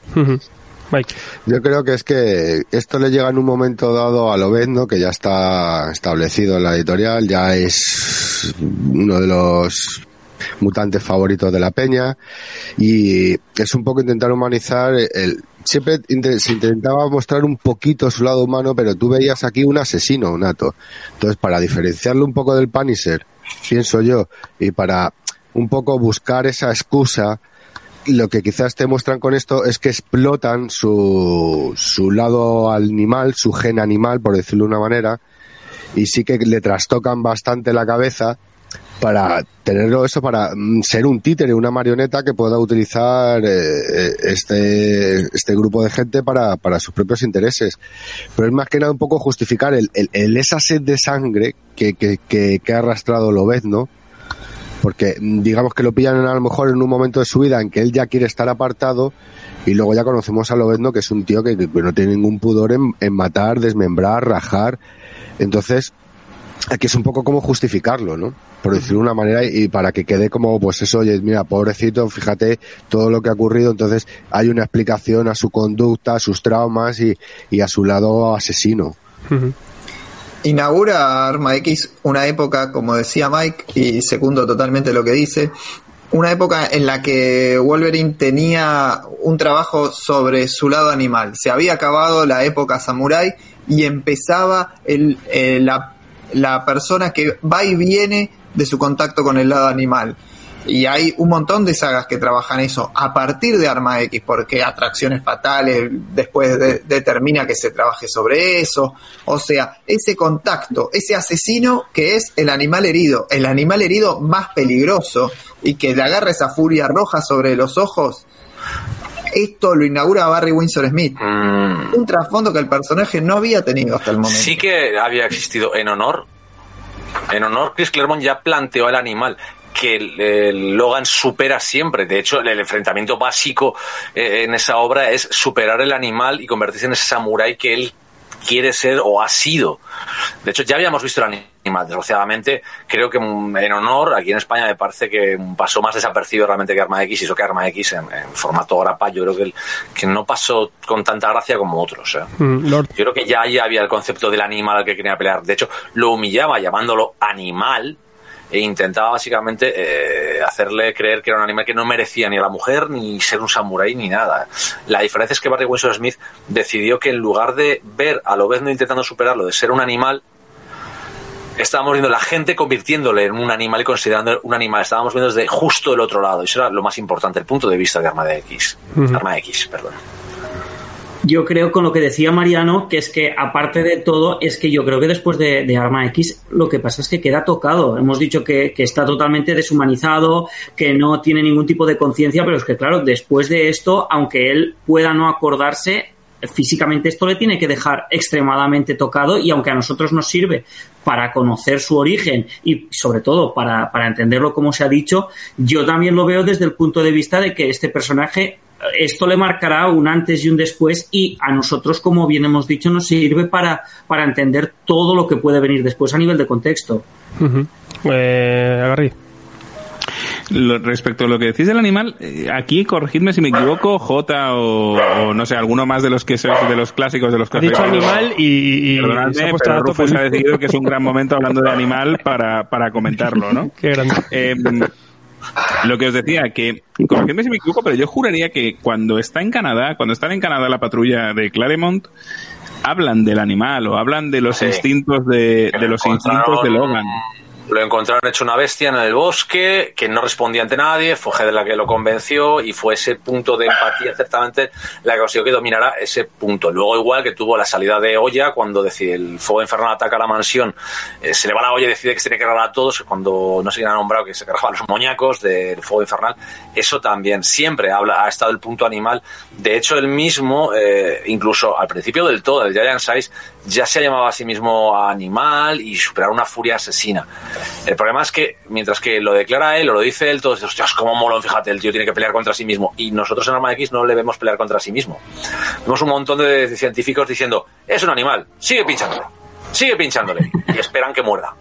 Mike. Yo creo que es que esto le llega en un momento dado a Lobezno, que ya está establecido en la editorial, ya es uno de los mutantes favoritos de la peña. Y es un poco intentar humanizar el siempre se intentaba mostrar un poquito su lado humano pero tú veías aquí un asesino nato. Entonces para diferenciarlo un poco del Punisher pienso yo y para un poco buscar esa excusa lo que quizás te muestran con esto es que explotan su, su lado animal, su gen animal, por decirlo de una manera, y sí que le trastocan bastante la cabeza para tenerlo eso, para mm, ser un títere, una marioneta que pueda utilizar eh, eh, este, este grupo de gente para, para sus propios intereses. Pero es más que nada un poco justificar el, el, el esa sed de sangre que, que, que, que ha arrastrado Lobezno, porque mm, digamos que lo pillan a lo mejor en un momento de su vida en que él ya quiere estar apartado y luego ya conocemos a Lobezno que es un tío que, que no tiene ningún pudor en, en matar, desmembrar, rajar. Entonces, aquí es un poco como justificarlo, ¿no? Por decirlo de una manera y para que quede como, pues eso, oye, mira, pobrecito, fíjate todo lo que ha ocurrido, entonces hay una explicación a su conducta, a sus traumas y, y a su lado asesino. Inaugura Arma X una época, como decía Mike, y segundo totalmente lo que dice, una época en la que Wolverine tenía un trabajo sobre su lado animal. Se había acabado la época samurai y empezaba el, eh, la, la persona que va y viene de su contacto con el lado animal. Y hay un montón de sagas que trabajan eso a partir de Arma X, porque Atracciones Fatales después de- determina que se trabaje sobre eso. O sea, ese contacto, ese asesino que es el animal herido, el animal herido más peligroso y que le agarra esa furia roja sobre los ojos. Esto lo inaugura Barry Windsor Smith. Mm, Un trasfondo que el personaje no había tenido hasta el momento. Sí que había existido en honor. En honor, Chris Claremont ya planteó al animal que el Logan supera siempre. De hecho, el, el enfrentamiento básico eh, en esa obra es superar el animal y convertirse en ese samurái que él quiere ser o ha sido. De hecho, ya habíamos visto el animal. Desgraciadamente, creo que en honor, aquí en España me parece que pasó más desapercibido realmente que Arma X y eso que Arma X en, en formato grapa, yo creo que, el- que no pasó con tanta gracia como otros. ¿eh? Mm. Yo creo que ya ahí había el concepto del animal al que quería pelear. De hecho, lo humillaba llamándolo animal e intentaba básicamente eh, hacerle creer que era un animal que no merecía ni a la mujer, ni ser un samurái, ni nada. La diferencia es que Barry Windsor Smith decidió que en lugar de ver a Lobezno intentando superarlo, de ser un animal, estábamos viendo la gente convirtiéndole en un animal y considerando un animal. Estábamos viendo desde justo el otro lado. Eso era lo más importante, el punto de vista de Arma de X. Arma X, perdón. Yo creo con lo que decía Mariano, que es que aparte de todo, es que yo creo que después de, Arma X lo que pasa es que queda tocado. Hemos dicho que, está totalmente deshumanizado, que no tiene ningún tipo de conciencia, pero es que claro, después de esto, aunque él pueda no acordarse, físicamente esto le tiene que dejar extremadamente tocado y aunque a nosotros nos sirve para conocer su origen y sobre todo para entenderlo como se ha dicho, yo también lo veo desde el punto de vista de que este personaje esto le marcará un antes y un después y a nosotros, como bien hemos dicho, nos sirve para, para entender todo lo que puede venir después a nivel de contexto. Ujú. Eh, Agarri. Lo- respecto a lo que decís del animal, eh, aquí corregidme si me equivoco, J o, o no sé, alguno más de los que sois de los clásicos de los Ha dicho clásicos. animal y, y- y Perdonadme, se ha puesto pero. Rufus ha decidido que es un gran momento hablando de animal para, para comentarlo, ¿no? <laughs> Qué grande. Eh, lo que os decía, que, corregidme si me equivoco, pero yo juraría que cuando está en Canadá, cuando están en Canadá la patrulla de Claremont, hablan del animal o hablan de los Sí. instintos de, de lo los instintos de Logan. Lo encontraron hecho una bestia en el bosque, que no respondía ante nadie, fue Heather la que lo convenció y fue ese punto de empatía ciertamente la que consiguió que dominara ese punto. Luego igual que tuvo la salida de olla cuando decide el fuego infernal ataca la mansión, eh, se le va la olla y decide que se tiene que cargar a todos, cuando no se ha nombrado que se cargaban los moñacos del fuego infernal. Eso también siempre habla, ha estado el punto animal. De hecho, él mismo, eh, incluso al principio del todo, el Giant Size, ya se llamaba a sí mismo animal y superar una furia asesina. El problema es que, mientras que lo declara él o lo dice él, todos dicen, hostias, cómo molón, fíjate, el tío tiene que pelear contra sí mismo. Y nosotros en Arma X no le vemos pelear contra sí mismo. Vemos un montón de científicos diciendo, es un animal, sigue pinchándole, sigue pinchándole. Y esperan que muerda.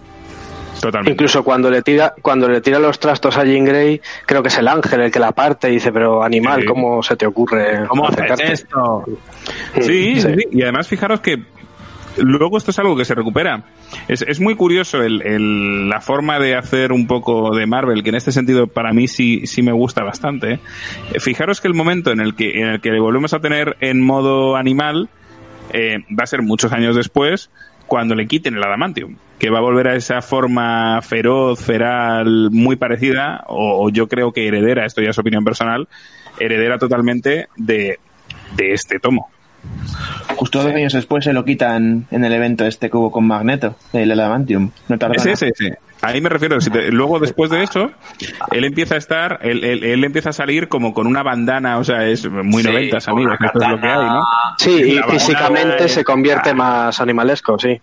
Totalmente. Incluso cuando le tira cuando le tira los trastos a Jean Grey, creo que es el ángel el que la parte y dice, pero animal, Sí. ¿cómo se te ocurre ¿Cómo acercarte? esto? Sí, sí, sí. Y además fijaros que luego esto es algo que se recupera. Es, es muy curioso el, el- la forma de hacer un poco de Marvel, que en este sentido para mí sí, sí me gusta bastante. Fijaros que el momento en el que, en el que le volvemos a tener en modo animal eh, va a ser muchos años después cuando le quiten el adamantium, que va a volver a esa forma feroz, feral, muy parecida, o, o yo creo que heredera, esto ya es opinión personal, heredera totalmente de, de este tomo. Justo dos años después se lo quitan en el evento este que hubo con Magneto, el Adamantium. No tarda Ese, nada. ese, ese. Ahí me refiero. si te- luego, después de eso, él empieza a estar, él, él- él empieza a salir como con una bandana, o sea, es muy Sí, noventas, con amigos. una Esto es lo que hay, ¿no? Sí, y físicamente se convierte más animalesco, sí.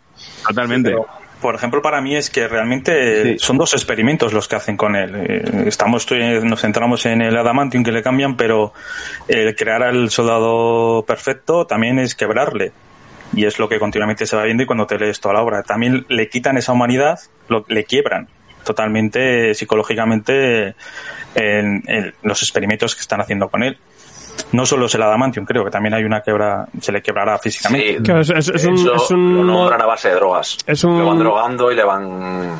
Totalmente. Por ejemplo, para mí es que realmente Sí. son dos experimentos los que hacen con él. Eh, Estamos, nos centramos en el adamantium que le cambian, pero el crear al soldado perfecto también es quebrarle. Y es lo que continuamente se va viendo y cuando te lees toda la obra. También le quitan esa humanidad, lo, le quiebran totalmente psicológicamente en, en los experimentos que están haciendo con él. No solo es el adamantium, creo que también hay una quebra, se le quebrará físicamente. Sí, Claro, es- es- es de un- es un lo nombran a base de drogas. es un- Le van drogando y le van...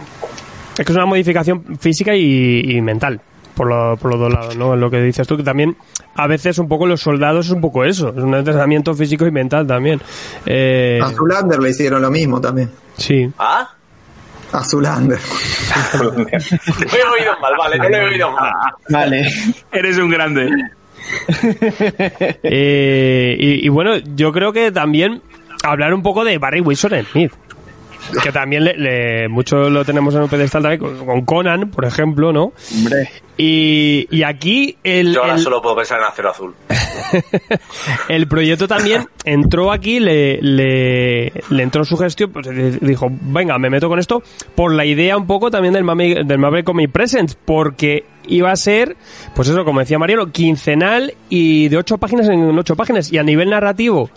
Es que es una modificación física y, y mental, por, lo- por los dos lados, ¿no? Lo que dices tú, que también a veces un poco los soldados es un poco eso, es un entrenamiento físico y mental también. Eh, A Zulander le hicieron lo mismo también. sí. ¿Ah? A Zulander. <laughs> Lo he oído mal, vale, no lo he oído mal. Vale. Eres un grande. <laughs> Eh, y, bueno, yo creo que también hablar un poco de Barry Wilson Smith. Que también le, mucho lo tenemos en un pedestal también con Conan, por ejemplo, ¿no? Hombre. Y, y aquí el, Yo ahora el- solo puedo pensar en Acero Azul. <laughs> el proyecto también entró aquí, le, le, le entró su gestión, pues dijo, venga, me meto con esto, por la idea un poco también del Marvel, del Marvel Comic Presents, porque iba a ser, pues eso, como decía Mariano, quincenal y de ocho páginas en ocho páginas. Y a nivel narrativo,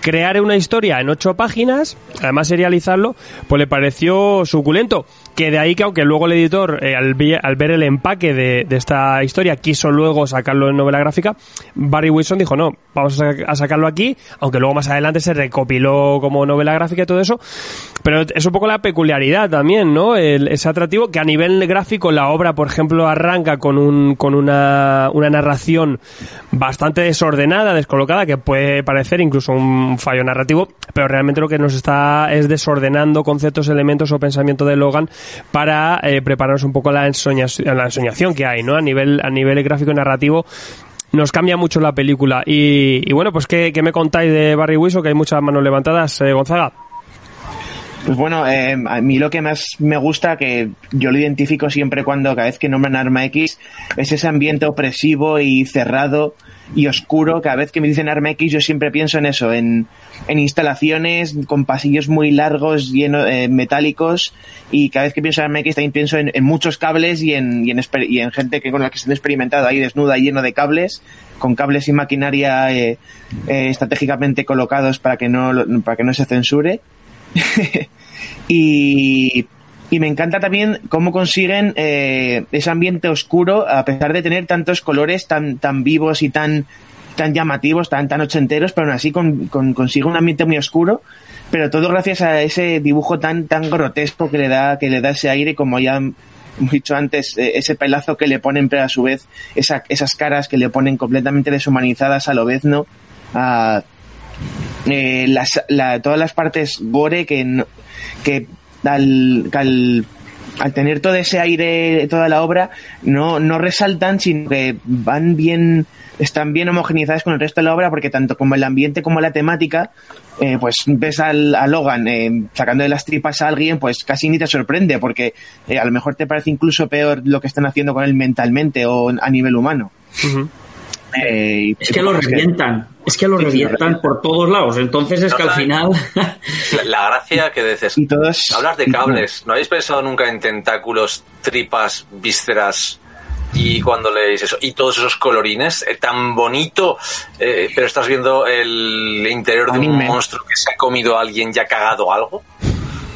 crear una historia en ocho páginas, además serializarlo, pues le pareció suculento. Que de ahí que aunque luego el editor, eh, al, ver el empaque de, esta historia, quiso luego sacarlo en novela gráfica, Barry Wilson dijo, no, vamos a, a sacarlo aquí, aunque luego más adelante se recopiló como novela gráfica y todo eso. Pero es un poco la peculiaridad también, ¿no? El, ese atractivo que a nivel gráfico la obra, por ejemplo, arranca con, un, con una, una narración bastante desordenada, descolocada, que puede parecer incluso un fallo narrativo, pero realmente lo que nos está es desordenando conceptos, elementos o pensamiento de Logan para eh, prepararnos un poco la, ensoñación, la ensoñación que hay, ¿no? A nivel, a nivel gráfico y narrativo nos cambia mucho la película. Y, y bueno, pues ¿qué, qué me contáis de Barry Wilson? Que hay muchas manos levantadas, eh, Gonzaga. Pues bueno, eh, a mí lo que más me gusta, que yo lo identifico siempre cuando cada vez que nombran Arma X, es ese ambiente opresivo y cerrado y oscuro. Cada vez que me dicen Arma X, yo siempre pienso en eso, en, en instalaciones con pasillos muy largos, llenos eh, metálicos. Y cada vez que pienso en Arma X, también pienso en, en muchos cables y en, y en, gente que con la que se han experimentado ahí desnuda, lleno de cables, con cables y maquinaria eh, eh, estratégicamente colocados para que no, para que no se censure. <laughs> y, y me encanta también cómo consiguen eh, ese ambiente oscuro a pesar de tener tantos colores tan, tan vivos y tan, tan llamativos, tan, tan ochenteros, pero aún así con, con- consigue un ambiente muy oscuro, pero todo gracias a ese dibujo tan, tan grotesco que le da, que le da ese aire, como ya dicho antes, eh, ese pelazo que le ponen, pero a su vez esa- esas caras que le ponen completamente deshumanizadas a Lobezno, a, eh, las, la- todas las partes gore que, que al, al, al tener todo ese aire, toda la obra, no, no resaltan, sino que van bien, están bien homogenizadas con el resto de la obra, porque tanto como el ambiente como la temática, eh, pues ves al, a Logan eh, sacando de las tripas a alguien, pues casi ni te sorprende, porque eh, a lo mejor te parece incluso peor lo que están haciendo con él mentalmente o a nivel humano. Eh, y- Es que lo revientan, es que lo Sí, sí, lo revientan por todos lados. Entonces es que al final. La, gracia que dices, Y hablas de cables, ¿no habéis pensado nunca en tentáculos, tripas, vísceras? Y cuando leéis eso, y todos esos colorines, eh, tan bonito, eh, pero estás viendo el interior de un monstruo que se ha comido a alguien y ha cagado algo,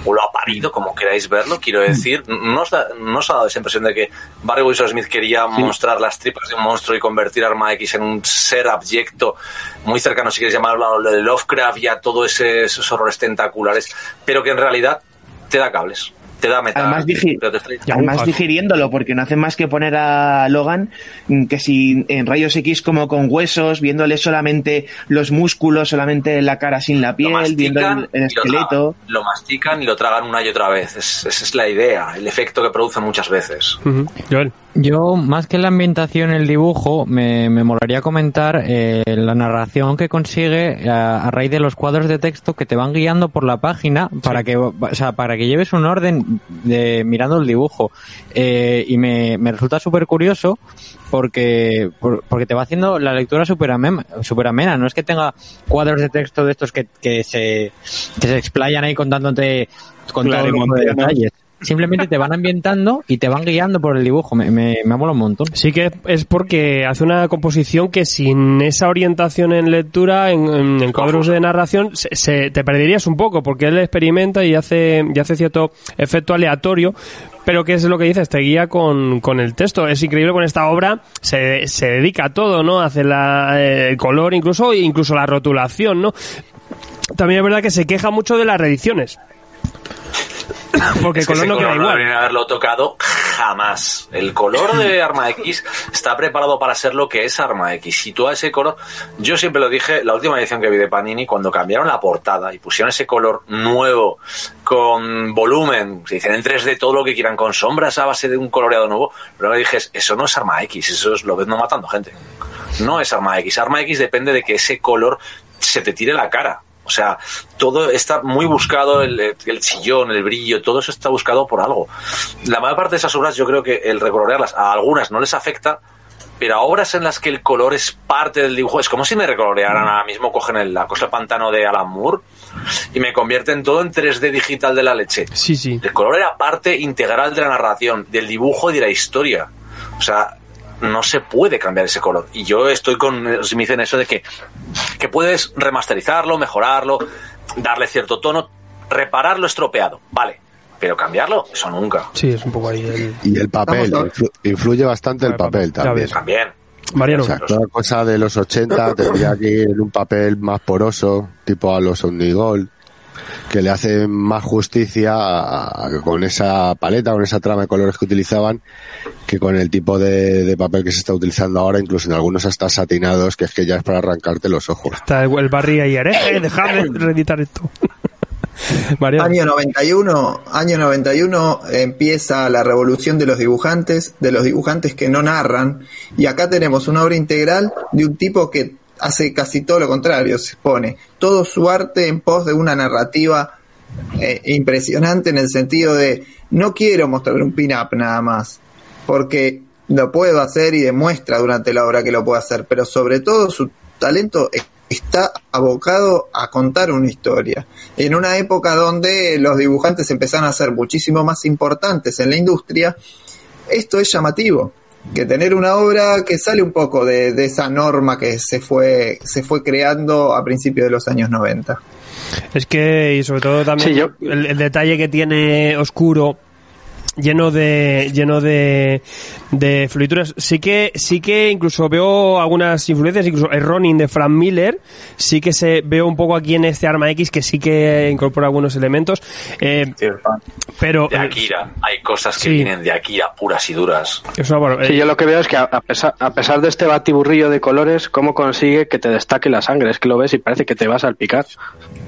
o lo ha parido, como queráis verlo, quiero decir, ¿no os, da, no os ha dado esa impresión de que Barry Wilson Smith quería mostrar las tripas de un monstruo y convertir Arma X en un ser abyecto, muy cercano, si quieres llamarlo, a lo de Lovecraft y a todos esos horrores tentaculares, pero que en realidad te da cables, te da metal, Además, digi- pero te está- Además digiriéndolo, porque no hace más que poner a Logan mm, que si en rayos X como con huesos, viéndole solamente los músculos, solamente la cara sin la piel, viendo el, lo esqueleto. lo mastican y lo tragan una y otra vez. Es- esa es la idea, el efecto que produce muchas veces. Joel. Yo, más que la ambientación, el dibujo, me, me molaría comentar eh, la narración que consigue a, a raíz de los cuadros de texto que te van guiando por la página para que, o sea, para que lleves un orden de mirando el dibujo. Eh, y me, me resulta súper curioso porque, por- porque te va haciendo la lectura súper amena, súper amena. No es que tenga cuadros de texto de estos que, que se, que se explayan ahí contándote con todo lujo de detalles. Simplemente te van ambientando y te van guiando por el dibujo. Me, me, me mola un montón. Sí que es porque hace una composición que sin esa orientación en lectura, en, en- en cuadros de narración, se, se- te perderías un poco, porque él experimenta y hace, y hace cierto efecto aleatorio, pero que es lo que dices, te guía con, con el texto. Es increíble con esta obra, se, se dedica a todo, ¿no? Hace la, eh, el color, incluso, incluso la rotulación, ¿no? También es verdad que se queja mucho de las reediciones. Porque el color no queda no haberlo tocado jamás. El color de <laughs> Arma X está preparado para ser lo que es Arma X. Y tú a ese color, yo siempre lo dije, la última edición que vi de Panini, cuando cambiaron la portada y pusieron ese color nuevo, con volumen, se dicen en 3D todo lo que quieran, con sombras a base de un coloreado nuevo, pero me dije, eso no es Arma X, eso es lo ves no matando gente. No es Arma X. Arma X depende de que ese color se te tire la cara. O sea, todo está muy buscado, el, el sillón, el brillo, todo eso está buscado por algo. La mayor parte de esas obras yo creo que el recolorearlas a algunas no les afecta, pero a obras en las que el color es parte del dibujo, es como si me recolorearan ahora mismo, cogen el, la cosa pantano de Alan Moore y me convierten todo en 3D digital de la leche. Sí, sí. El color era parte integral de la narración, del dibujo y de la historia. O sea, no se puede cambiar ese color. Y yo estoy con Smith en eso de que, que puedes remasterizarlo, mejorarlo, darle cierto tono, reparar lo estropeado, vale. Pero cambiarlo, eso nunca. Sí, es un poco ahí el... Y el papel, influye bastante el papel también. También. Mariano. O sea, toda cosa de los 80 tendría que ir en un papel más poroso, tipo a los Omnigol, que le hace más justicia a- a- con esa paleta, con esa trama de colores que utilizaban, que con el tipo de, de papel que se está utilizando ahora, incluso en algunos hasta satinados, que es que ya es para arrancarte los ojos. Está el, el Barry ahí, hereje, <laughs> dejad de reeditar esto. <laughs> Año 91, año 91 empieza la revolución de los dibujantes, de los dibujantes que no narran, y acá tenemos una obra integral de un tipo que hace casi todo lo contrario, se pone todo su arte en pos de una narrativa eh, impresionante en el sentido de no quiero mostrar un pin-up nada más, porque lo puedo hacer y demuestra durante la obra que lo puedo hacer, pero sobre todo su talento está abocado a contar una historia. En una época donde los dibujantes empezaron a ser muchísimo más importantes en la industria, esto es llamativo que tener una obra que sale un poco de, de, esa norma que se fue, se fue creando a principios de los años 90. Es que, y sobre todo también Sí, yo- el, el detalle que tiene oscuro lleno de lleno de, de florituras sí que sí que incluso veo algunas influencias incluso el Ronin de Frank Miller sí que se veo un poco aquí en este arma X que sí que incorpora algunos elementos eh, pero De Akira. Hay cosas que sí. vienen de Akira puras y duras. es una barba- Sí, eh, yo lo que veo es que a a pesar, a pesar de este batiburrillo de colores, ¿cómo consigue que te destaque la sangre? Es que lo ves y parece que te vas a salpicar.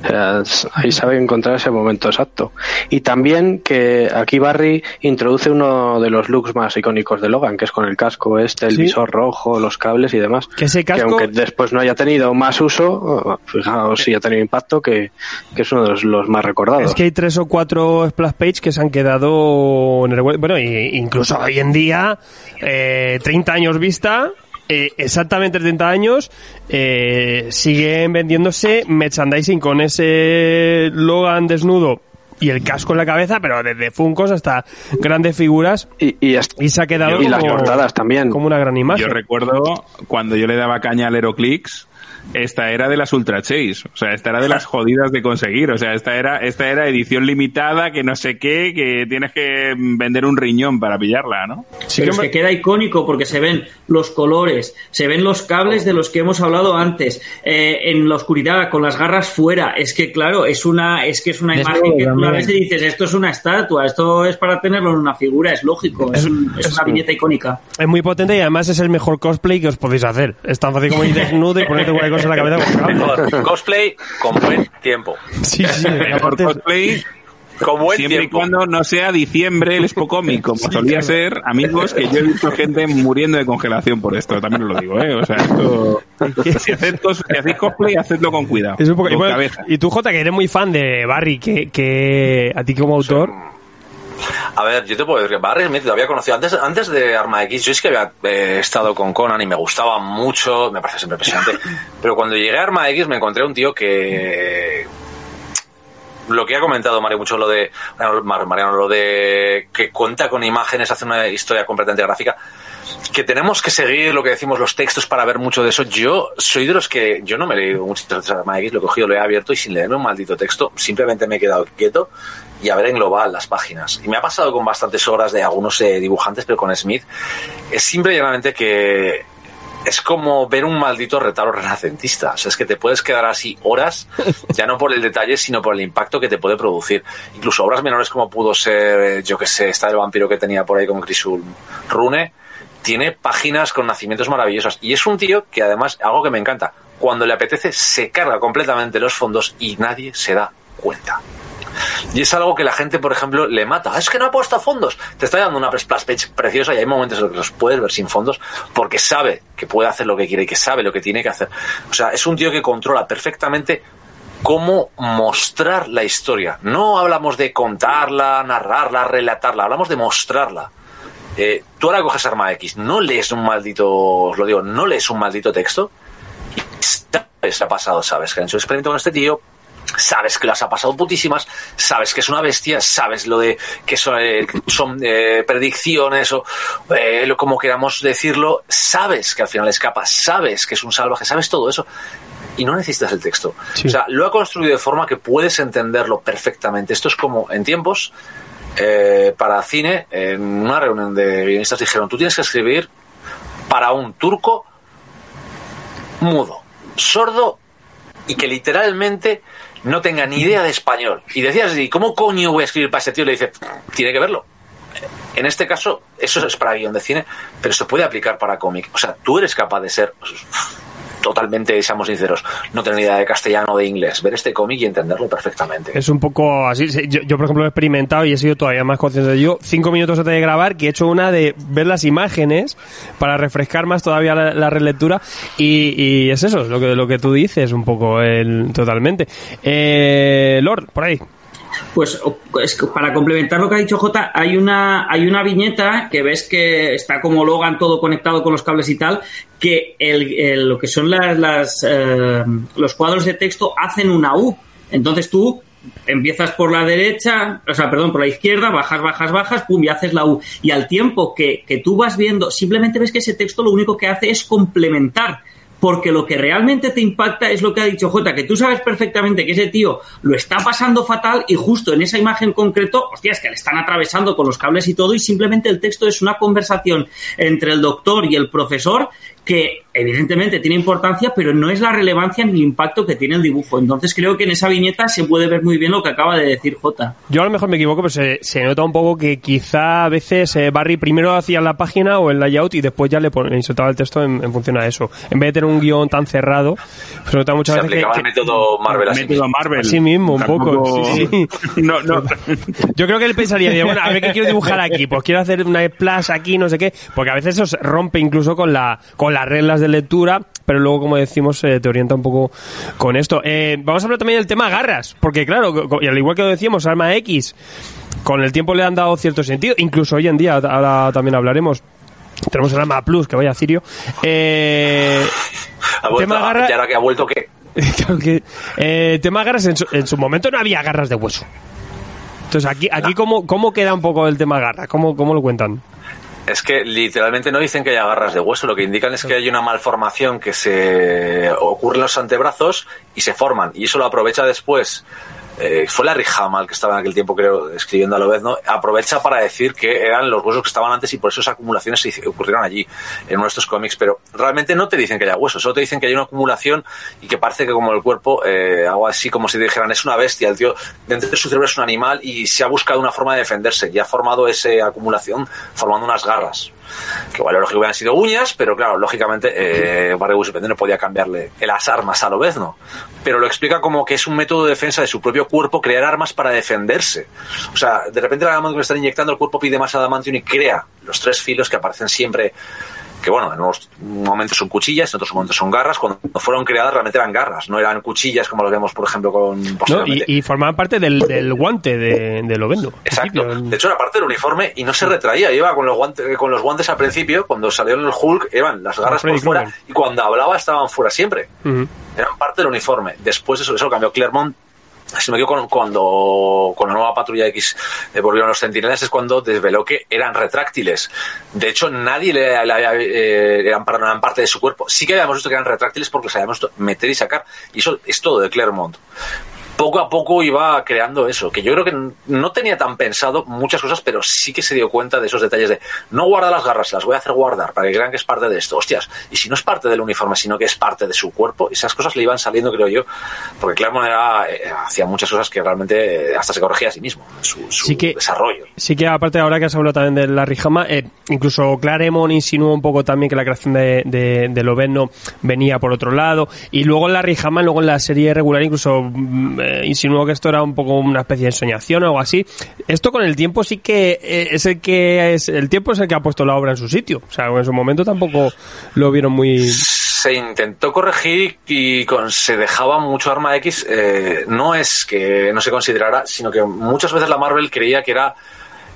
O sea, ahí sabe encontrar ese momento exacto. Y también que aquí Barry introduce uno de los looks más icónicos de Logan, que es con el casco este, el Sí. visor rojo, los cables y demás. que ese Que casco aunque después no haya tenido más uso, fijaos si ha tenido impacto, que, que es uno de los, los más recordados. Es que hay tres o cuatro splash page que se han quedado en el web. Bueno, incluso hoy en día, eh, 30 años vista, eh, exactamente 30 años, eh, siguen vendiéndose merchandising con ese Logan desnudo y el casco en la cabeza, pero desde Funkos hasta grandes figuras. Y, y, hasta- Y se ha quedado y las como, portadas también. como una gran imagen. Yo recuerdo cuando yo le daba caña al Aeroclix, esta era de las Ultra Chase, o sea, esta era de las jodidas de conseguir, o sea, esta era esta era edición limitada, que no sé qué, que tienes que vender un riñón para pillarla, ¿no? Sí Pero que es me- que queda icónico porque se ven los colores, se ven los cables de los que hemos hablado antes, eh, en la oscuridad, con las garras fuera. Es que, claro, es una, es que es una imagen que tú ves y dices, esto es una estatua, esto es para tenerlo en una figura, es lógico, es, Es- un- es es- una viñeta icónica. es muy potente y además es el mejor cosplay que os podéis hacer. Es tan fácil como ir <laughs> desnudo y ponerte en la cabeza. con. <laughs> Mejor cosplay con buen tiempo. Sí, sí, es- cosplay, Con buen siempre y tiempo. cuando no sea diciembre el Expo Comic, como solía ser, amigos, que yo he visto gente muriendo de congelación por esto, también os lo digo, ¿eh? O sea, esto... <laughs> Si, haced cos- si hacéis cosplay, hacedlo con cuidado. Es un poco- y, con bueno, cabeza. y tú, Jota, que eres muy fan de Barry, que, que a ti como autor. A ver, yo te puedo decir que Barry Smith lo había conocido antes, antes de Arma X. Yo es que había eh, estado con Conan y me gustaba mucho, me parece siempre impresionante. <laughs> Pero cuando llegué a Arma X me encontré un tío que. Lo que ha comentado Mario mucho, lo de. Mar- Mariano, lo de que cuenta con imágenes, hace una historia completamente gráfica. Que tenemos que seguir lo que decimos los textos para ver mucho de eso. Yo soy de los que. Yo no me he leído muchas veces Arma X, lo he cogido, lo he abierto y sin leerme un maldito texto, simplemente me he quedado quieto y a ver en global las páginas. Y me ha pasado con bastantes obras de algunos eh, dibujantes, pero con Smith es simple y llanamente que es como ver un maldito retablo renacentista. O sea, es que te puedes quedar así horas, <laughs> ya no por el detalle, sino por el impacto que te puede producir. Incluso obras menores como pudo ser, eh, yo que sé, esta del vampiro que tenía por ahí con Crisul Rune, tiene páginas con nacimientos maravillosos. Y es un tío que además, algo que me encanta, cuando le apetece se carga completamente los fondos y nadie se da cuenta. Y es algo que la gente, por ejemplo, le mata. "Ah, Es que no ha puesto fondos. Te está dando una splash page preciosa y hay momentos en los que los puedes ver sin fondos porque sabe que puede hacer lo que quiere y que sabe lo que tiene que hacer. O sea, es un tío que controla perfectamente cómo mostrar la historia. No hablamos de contarla, narrarla, relatarla, hablamos de mostrarla. Eh, tú ahora coges Arma X, no lees un maldito, os lo digo, no lees un maldito texto y sabes ha pasado, sabes que han hecho experimento con este tío, sabes que las ha pasado putísimas, sabes que es una bestia, sabes lo de que son, eh, son eh, predicciones o eh, lo- como queramos decirlo, sabes que al final escapa, sabes que es un salvaje, sabes todo eso y no necesitas el texto. Sí. O sea, lo ha construido de forma que puedes entenderlo perfectamente. Esto es como en tiempos para cine, en una reunión de guionistas dijeron, tú tienes que escribir para un turco mudo, sordo y que literalmente no tenga ni idea de español. Y decías, ¿y cómo coño voy a escribir para ese tío? Y le dice, tiene que verlo. En este caso, eso es para guion de cine, pero se puede aplicar para cómic. O sea, tú eres capaz de ser totalmente, seamos sinceros, no tener idea de castellano o de inglés, ver este cómic y entenderlo perfectamente. Es un poco así. sí, Yo, yo, por ejemplo, he experimentado y he sido todavía más consciente de. Cinco minutos antes de grabar, que he hecho una de ver las imágenes para refrescar más todavía la, relectura. Y, y es eso, es lo que, lo que tú dices, un poco, el, totalmente. Eh, Lord, por ahí. Pues es para complementar lo que ha dicho Jota, hay una, hay una viñeta que ves que está como Logan todo conectado con los cables y tal, que el- lo que son las, las, eh, los cuadros de texto hacen una U. Entonces tú empiezas por la derecha, o sea, perdón, por la izquierda, bajas, bajas, bajas, pum, y haces la U. Y al tiempo que, que tú vas viendo, simplemente ves que ese texto lo único que hace es complementar porque lo que realmente te impacta es lo que ha dicho Jota, que tú sabes perfectamente que ese tío lo está pasando fatal y justo en esa imagen concreto, hostias, que le están atravesando con los cables y todo y simplemente el texto es una conversación entre el doctor y el profesor que evidentemente tiene importancia, pero no es la relevancia ni el impacto que tiene el dibujo. Entonces creo que en esa viñeta se puede ver muy bien lo que acaba de decir Jota. Yo a lo mejor me equivoco, pero se, se nota un poco que quizá a veces eh, Barry primero hacía la página o el layout y después ya le, pon- le insertaba el texto en, en función a eso. En vez de tener un guion tan cerrado, se nota muchas Se veces que, aplicaba el que- método Marvel así Método mismo. Marvel. Así mismo, un poco, sí, sí. <laughs> No, no. <laughs> Yo creo que él pensaría, bueno, a ver qué quiero dibujar aquí, pues quiero hacer una splash aquí, no sé qué, porque a veces eso se rompe incluso con la con las reglas de lectura, pero luego, como decimos, eh, te orienta un poco con esto. Eh, vamos a hablar también del tema garras, porque claro, y al igual que lo decíamos, Arma X, con el tiempo le han dado cierto sentido, incluso hoy en día, ahora también hablaremos. Tenemos el Arma Plus, que vaya Cirio. Eh, Ha vuelto, tema garra- Y ahora que ha vuelto, ¿qué? Claro <laughs> que, eh, tema garras, en su, en su momento no había garras de hueso. Entonces, aquí, aquí ¿cómo, ¿cómo queda un poco el tema garra? ¿Cómo, cómo lo cuentan? Es que literalmente no dicen que haya garras de hueso, lo que indican es que hay una malformación que se ocurre en los antebrazos y se forman, y eso lo aprovecha después. Eh, fue Larry Hama el que estaba en aquel tiempo, creo, escribiendo a lo vez, ¿no? Aprovecha para decir que eran los huesos que estaban antes y por eso esas acumulaciones se ocurrieron allí, en uno de estos cómics, pero realmente no te dicen que haya huesos, solo te dicen que hay una acumulación y que parece que como el cuerpo, eh, algo así como si dijeran, es una bestia, el tío, dentro de su cerebro es un animal y se ha buscado una forma de defenderse y ha formado esa acumulación formando unas garras. Que igual lo lógico hubieran sido uñas, pero claro, lógicamente eh, Barry no podía cambiarle las armas a lo vez, ¿no? Pero lo explica como que es un método de defensa de su propio cuerpo crear armas para defenderse. O sea, de repente la adamantium que le están inyectando, el cuerpo pide más adamantium y crea los tres filos que aparecen siempre que bueno, en unos momentos son cuchillas, en otros momentos son garras. Cuando fueron creadas realmente eran garras, no eran cuchillas como lo vemos, por ejemplo, con ¿no? Y, y formaban parte del, del guante de, de Lovendo. Exacto. De hecho, era parte del uniforme y no se retraía. Iba con los guantes, con los guantes al principio, cuando salió en el Hulk, iban las garras por fuera y cuando hablaba estaban fuera siempre. Eran parte del uniforme. Después eso, eso cambió Claremont. Si me equivoco, cuando con la nueva patrulla X eh, volvieron los centinelas es cuando desveló que eran retráctiles. De hecho, nadie le, le había, eh, eran, eran parte de su cuerpo. Sí que habíamos visto que eran retráctiles porque los habíamos meter y sacar. Y eso es todo de Claremont poco a poco iba creando eso, que yo creo que no tenía tan pensado muchas cosas, pero sí que se dio cuenta de esos detalles de no guarda las garras, las voy a hacer guardar para que crean que es parte de esto. Hostias, y si no es parte del uniforme, sino que es parte de su cuerpo, esas cosas le iban saliendo, creo yo, porque Claremont era, eh, hacía muchas cosas que realmente eh, hasta se corregía a sí mismo, su, su Sí que- desarrollo. Sí que aparte ahora que has hablado también de la Rijama, eh, incluso Claremont insinuó un poco también que la creación de, de, de Loveno venía por otro lado y luego en la Rijama, luego en la serie regular incluso mm, eh, insinuó que esto era un poco una especie de ensoñación o algo así. Esto con el tiempo sí que eh, es el que es el tiempo es el que ha puesto la obra en su sitio. O sea, en su momento tampoco lo vieron muy se intentó corregir y con- se dejaba mucho Arma X. eh, no es que no se considerara, sino que muchas veces la Marvel creía que era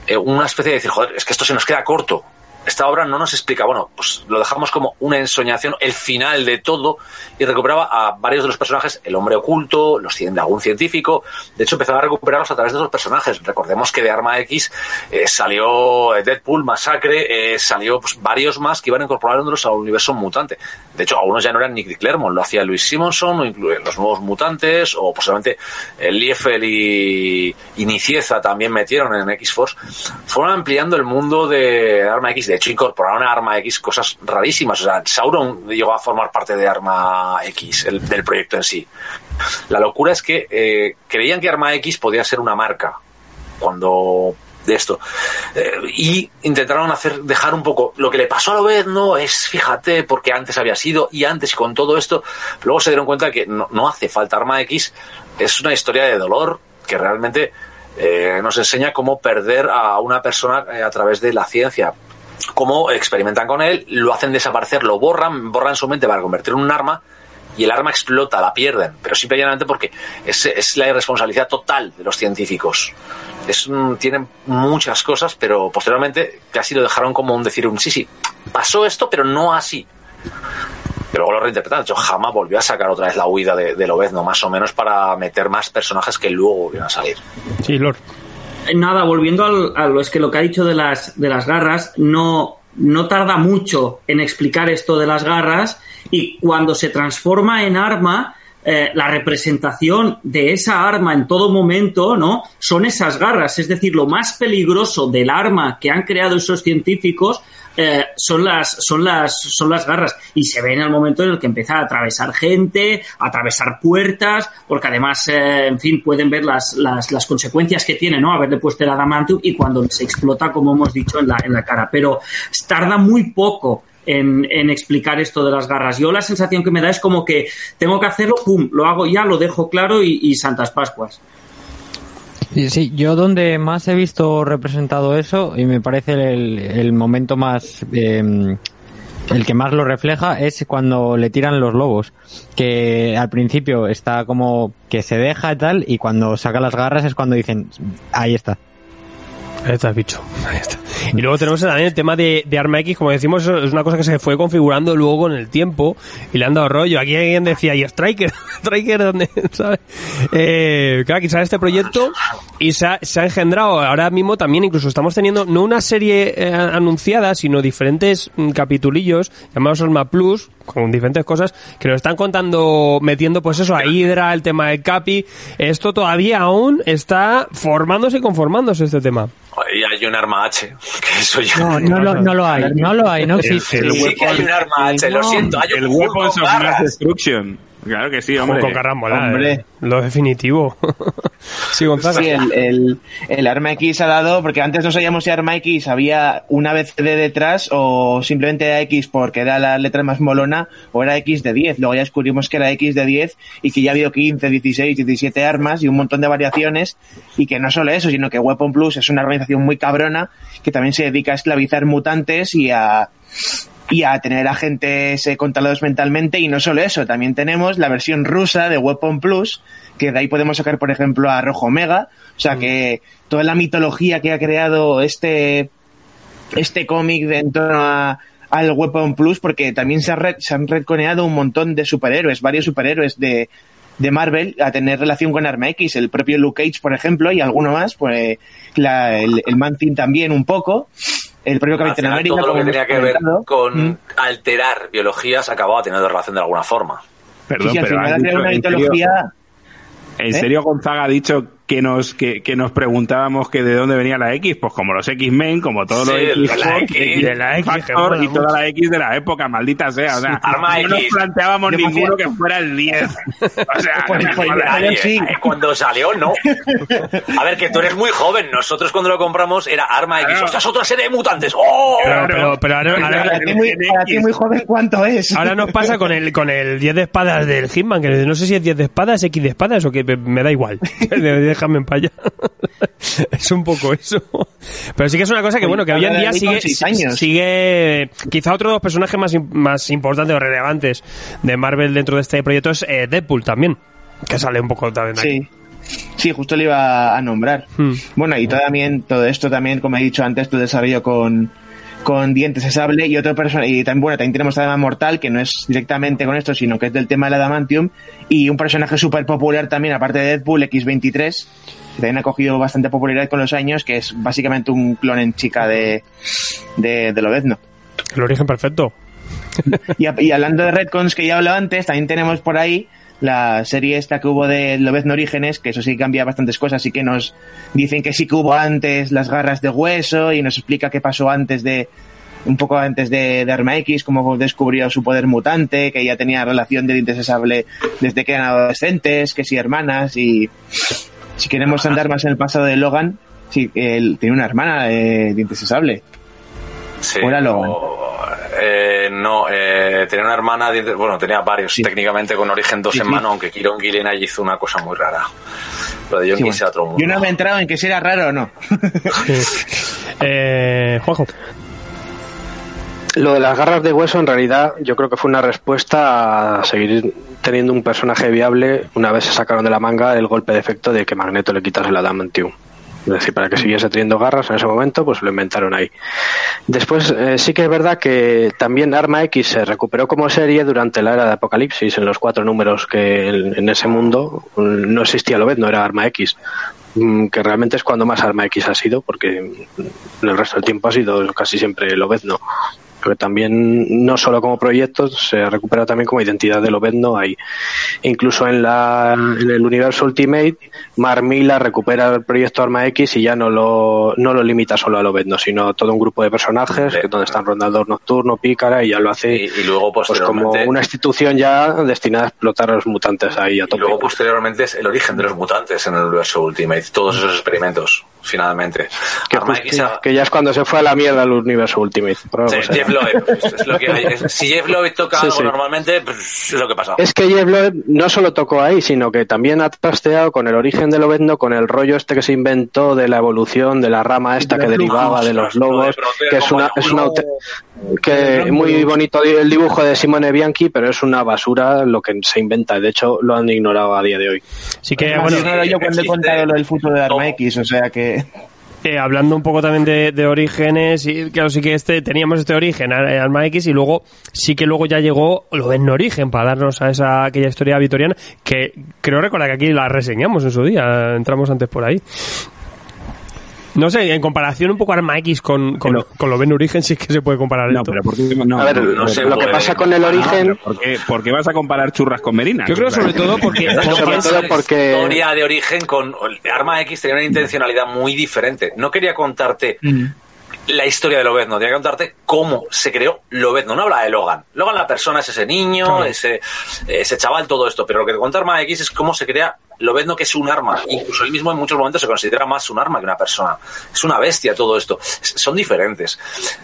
eh, una especie de decir, joder, es que esto se nos queda corto. Esta obra no nos explica, bueno, pues lo dejamos como una ensoñación, el final de todo, y recuperaba a varios de los personajes, el hombre oculto, los cien- algún científico, de hecho empezaba a recuperarlos a través de esos personajes. Recordemos que de Arma X eh, salió eh, Deadpool, Masacre, eh, salió pues, varios más que iban incorporándolos al universo mutante. De hecho, algunos ya no eran Nick de Claremont, lo hacía Luis Simonson, o incluyen los nuevos mutantes, o posiblemente el Liefeld y, y Nicieza también metieron en X-Force. Fueron ampliando el mundo de Arma X. De hecho, incorporaron a Arma X cosas rarísimas. O sea, Sauron llegó a formar parte de Arma X, el- del proyecto en sí. La locura es que eh, creían que Arma X podía ser una marca. Cuando de esto. Eh, y intentaron hacer, dejar un poco lo que le pasó a Lobezno es, fíjate, porque antes había sido y antes con todo esto, luego se dieron cuenta que no, no hace falta Arma X, es una historia de dolor que realmente eh, nos enseña cómo perder a una persona eh, a través de la ciencia. Cómo experimentan con él, lo hacen desaparecer, lo borran, borran su mente para convertirlo en un arma y el arma explota, la pierden, pero simple y llanamente porque es, la irresponsabilidad total de los científicos. Es, tienen muchas cosas, pero posteriormente casi lo dejaron como un decir un sí, sí, pasó esto, pero no así. Pero luego lo reinterpretaron. De hecho, Hama volvió a sacar otra vez la huida de, de Lobezno, más o menos para meter más personajes que luego volvieron a salir. Sí, Lord. Nada, volviendo al, a lo es que lo que ha dicho de las, de las garras, no, no tarda mucho en explicar esto de las garras y cuando se transforma en arma, eh, la representación de esa arma en todo momento, ¿no? Son esas garras, es decir, lo más peligroso del arma que han creado esos científicos eh, son las son las son las garras y se ve en el momento en el que empieza a atravesar gente, a atravesar puertas, porque además, eh, en fin, pueden ver las, las, las consecuencias que tiene, ¿no? Haberle puesto el adamantium y cuando se explota, como hemos dicho, en la, en la cara. Pero tarda muy poco en, en explicar esto de las garras. Yo la sensación que me da es como que tengo que hacerlo, pum, lo hago ya, lo dejo claro y, y Santas Pascuas. Sí, sí, yo donde más he visto representado eso, y me parece el, el momento más, eh, el que más lo refleja, es cuando le tiran los lobos. Que al principio está como que se deja y tal, y cuando saca las garras es cuando dicen, ahí está. Ahí está bicho. Ahí está. Y luego tenemos también el tema de, Arma X, como decimos, es una cosa que se fue configurando luego con el tiempo y le han dado rollo. Aquí alguien decía, ¿y Striker? <laughs> ¿Striker dónde? <laughs> ¿Sabes? Eh, claro, sale este proyecto y se ha, se ha engendrado ahora mismo también, incluso estamos teniendo no una serie eh, anunciada, sino diferentes mm, capitulillos llamados Arma Plus, con diferentes cosas que nos están contando, metiendo pues eso, a Hydra, el tema del Capi. Esto todavía aún está formándose y conformándose este tema. Y hay un arma H, que eso ya... No, no, lo, no lo hay, no lo hay, no existe. el sí que hay un arma H, lo siento, hay un El Weapons of Mass. Destruction. Claro que sí, hombre. Con garras mola, hombre. eh. Lo definitivo. <laughs> sí, Gonzaga. Sí, el, el, el Arma X ha dado, porque antes no sabíamos si Arma X había una vez de detrás o simplemente era X porque era la letra más molona o era X de 10. Luego ya descubrimos que era X de 10 y que ya ha habido 15, 16, 17 armas y un montón de variaciones y que no solo eso, sino que Weapon Plus es una organización muy cabrona que también se dedica a esclavizar mutantes y a y a tener agentes eh, controlados mentalmente. Y no solo eso, también tenemos la versión rusa de Weapon Plus, que de ahí podemos sacar por ejemplo a Rojo Omega, o sea que toda la mitología que ha creado este este cómic de en torno a al Weapon Plus porque también se, ha re- se han reconeado un montón de superhéroes, varios superhéroes de, de Marvel a tener relación con Arma X, el propio Luke Cage, por ejemplo, y alguno más, pues la- el, el Man Thing también un poco, el propio Al Capitán final, América. todo lo que tenía que ver con Mm. alterar biologías acababa teniendo relación de alguna forma. Perdón, Sí, sí, al pero final una ¿en serio- mitología. ¿En ¿Eh? serio Gonzaga ha dicho que nos que, que nos preguntábamos que de dónde venía la X? Pues como los X-Men, como todos Sí, los X, la X, de la X, Factor y toda la X de la época, maldita sea. O sea, Arma no nos planteábamos ninguno que fuera el 10. <laughs> O sea, Pues- no me pues- jodas. Nadie, sí. eh, Cuando salió, no. A ver, que tú eres muy joven. Nosotros cuando lo compramos era Arma X. Claro. ¡Ostras, otra serie de mutantes! ¡Oh! Pero, pero, pero ahora, ahora- Para ti, muy, para ti muy joven, ¿cuánto es? ahora nos pasa con el con el 10 de espadas del Hitman, que no sé si es 10 de espadas, X de espadas o que me da igual. <laughs> Déjame en paya. <laughs> es un poco eso. Pero sí que es una cosa que, bueno, que hoy en día sigue, sigue quizá otro de los personajes más, más importantes o relevantes de Marvel dentro de este proyecto es eh, Deadpool también, que sale un poco también aquí. Sí. Sí, justo le iba a nombrar. Hmm. Bueno, y también, todo esto también, como he dicho antes, tu desarrollo con, con dientes de sable y otro persona y también, bueno, también tenemos además Mortal, que no es directamente con esto, sino que es del tema del Adamantium, y un personaje súper popular también, aparte de Deadpool, X23, que también ha cogido bastante popularidad con los años, que es básicamente un clon en chica de, de, de Lobezno. El origen perfecto. <laughs> Y, a- y hablando de Redcons que ya he hablado antes, también tenemos por ahí la serie esta que hubo de Lobezno Orígenes, que eso sí cambia bastantes cosas, y que nos dicen que sí que hubo antes las garras de hueso y nos explica qué pasó antes de un poco antes de, de Arma X, cómo descubrió su poder mutante, que ya tenía relación de dientes de sable desde que eran adolescentes, que sí hermanas, y si queremos andar más en el pasado de Logan, Sí, él tiene una hermana de dientes de sable. Sí, ¿O era Logan? o- eh, no, eh, tenía una hermana, de- bueno, tenía varios, técnicamente con origen dos Sí, sí. hermanos, aunque Kieron Gillen allí hizo una cosa muy rara. De John bueno. otro mundo. Yo no me he entrado en que si era raro o no. <laughs> Eh, Juanjo. Lo de las garras de hueso, en realidad, yo creo que fue una respuesta a seguir teniendo un personaje viable una vez se sacaron de la manga el golpe de efecto de que Magneto le quitase la Adamantium. Es decir, para que siguiese teniendo garras en ese momento, pues lo inventaron ahí. Después, eh, sí que es verdad que también Arma X se recuperó como serie durante la era de Apocalipsis, en los cuatro números que en, ese mundo mm, no existía Lobez, no era Arma X. Mm, Que realmente es cuando más Arma X ha sido, porque en el resto del tiempo ha sido casi siempre Lobezno. Pero también, no solo como proyecto, se recupera también como identidad de Lobezno ahí. Incluso en, la, en el universo Ultimate, Mar Mila recupera el proyecto Arma X y ya no lo, no lo limita solo a Lobezno, sino a todo un grupo de personajes, que donde están Rondador Nocturno, Pícara, y ya lo hace Y, y luego pues como posteriormente, una institución ya destinada a explotar a los mutantes ahí a y tope. luego posteriormente es el origen de los mutantes en el universo Ultimate, todos esos experimentos, finalmente. que, ya es cuando se fue a la mierda el universo Ultimate. Sí, será. Jeff Loeb, es lo que hay. Es- <laughs> Si Jeff Loeb toca Sí, algo sí. normalmente, pues, es lo que pasa. Es que Jeff Loeb no solo tocó ahí, sino que también ha trasteado con el origen de Lobezno, con el rollo este que se inventó de la evolución de la rama esta De que derivaba de los de lobos, que es una, es una que muy bonito el dibujo de Simone Bianchi, pero es una basura lo que se inventa. De hecho, lo han ignorado a día de hoy. Sí que, bueno, yo cuando he contado lo del futuro de Arma. X, o sea que... eh, hablando un poco también de, de orígenes, y claro, sí que este teníamos este origen, Arma X, y luego sí que luego ya llegó lo en origen para darnos a esa aquella historia vitoriana que creo recordar que aquí la reseñamos en su día, entramos antes por ahí. No sé, en comparación un poco Arma X con, con, con lo ven origen, sí que se puede comparar No, esto. pero ¿por qué no? A ver, no se lo que puede. pasa con el origen, ¿Por qué, por qué vas a comparar churras con merinas? Yo creo sobre todo porque, porque sobre todo porque- historia de origen con Arma X tenía una intencionalidad muy diferente. No quería contarte la historia de Lobezno, quería contarte cómo se creó Lobezno. No habla de Logan. Logan la persona es ese niño, Claro. ese, ese chaval, todo esto. Pero lo que te cuenta Arma X es cómo se crea Lobezno, que es un arma. Incluso él mismo en muchos momentos se considera más un arma que una persona. Es una bestia todo esto. Son diferentes.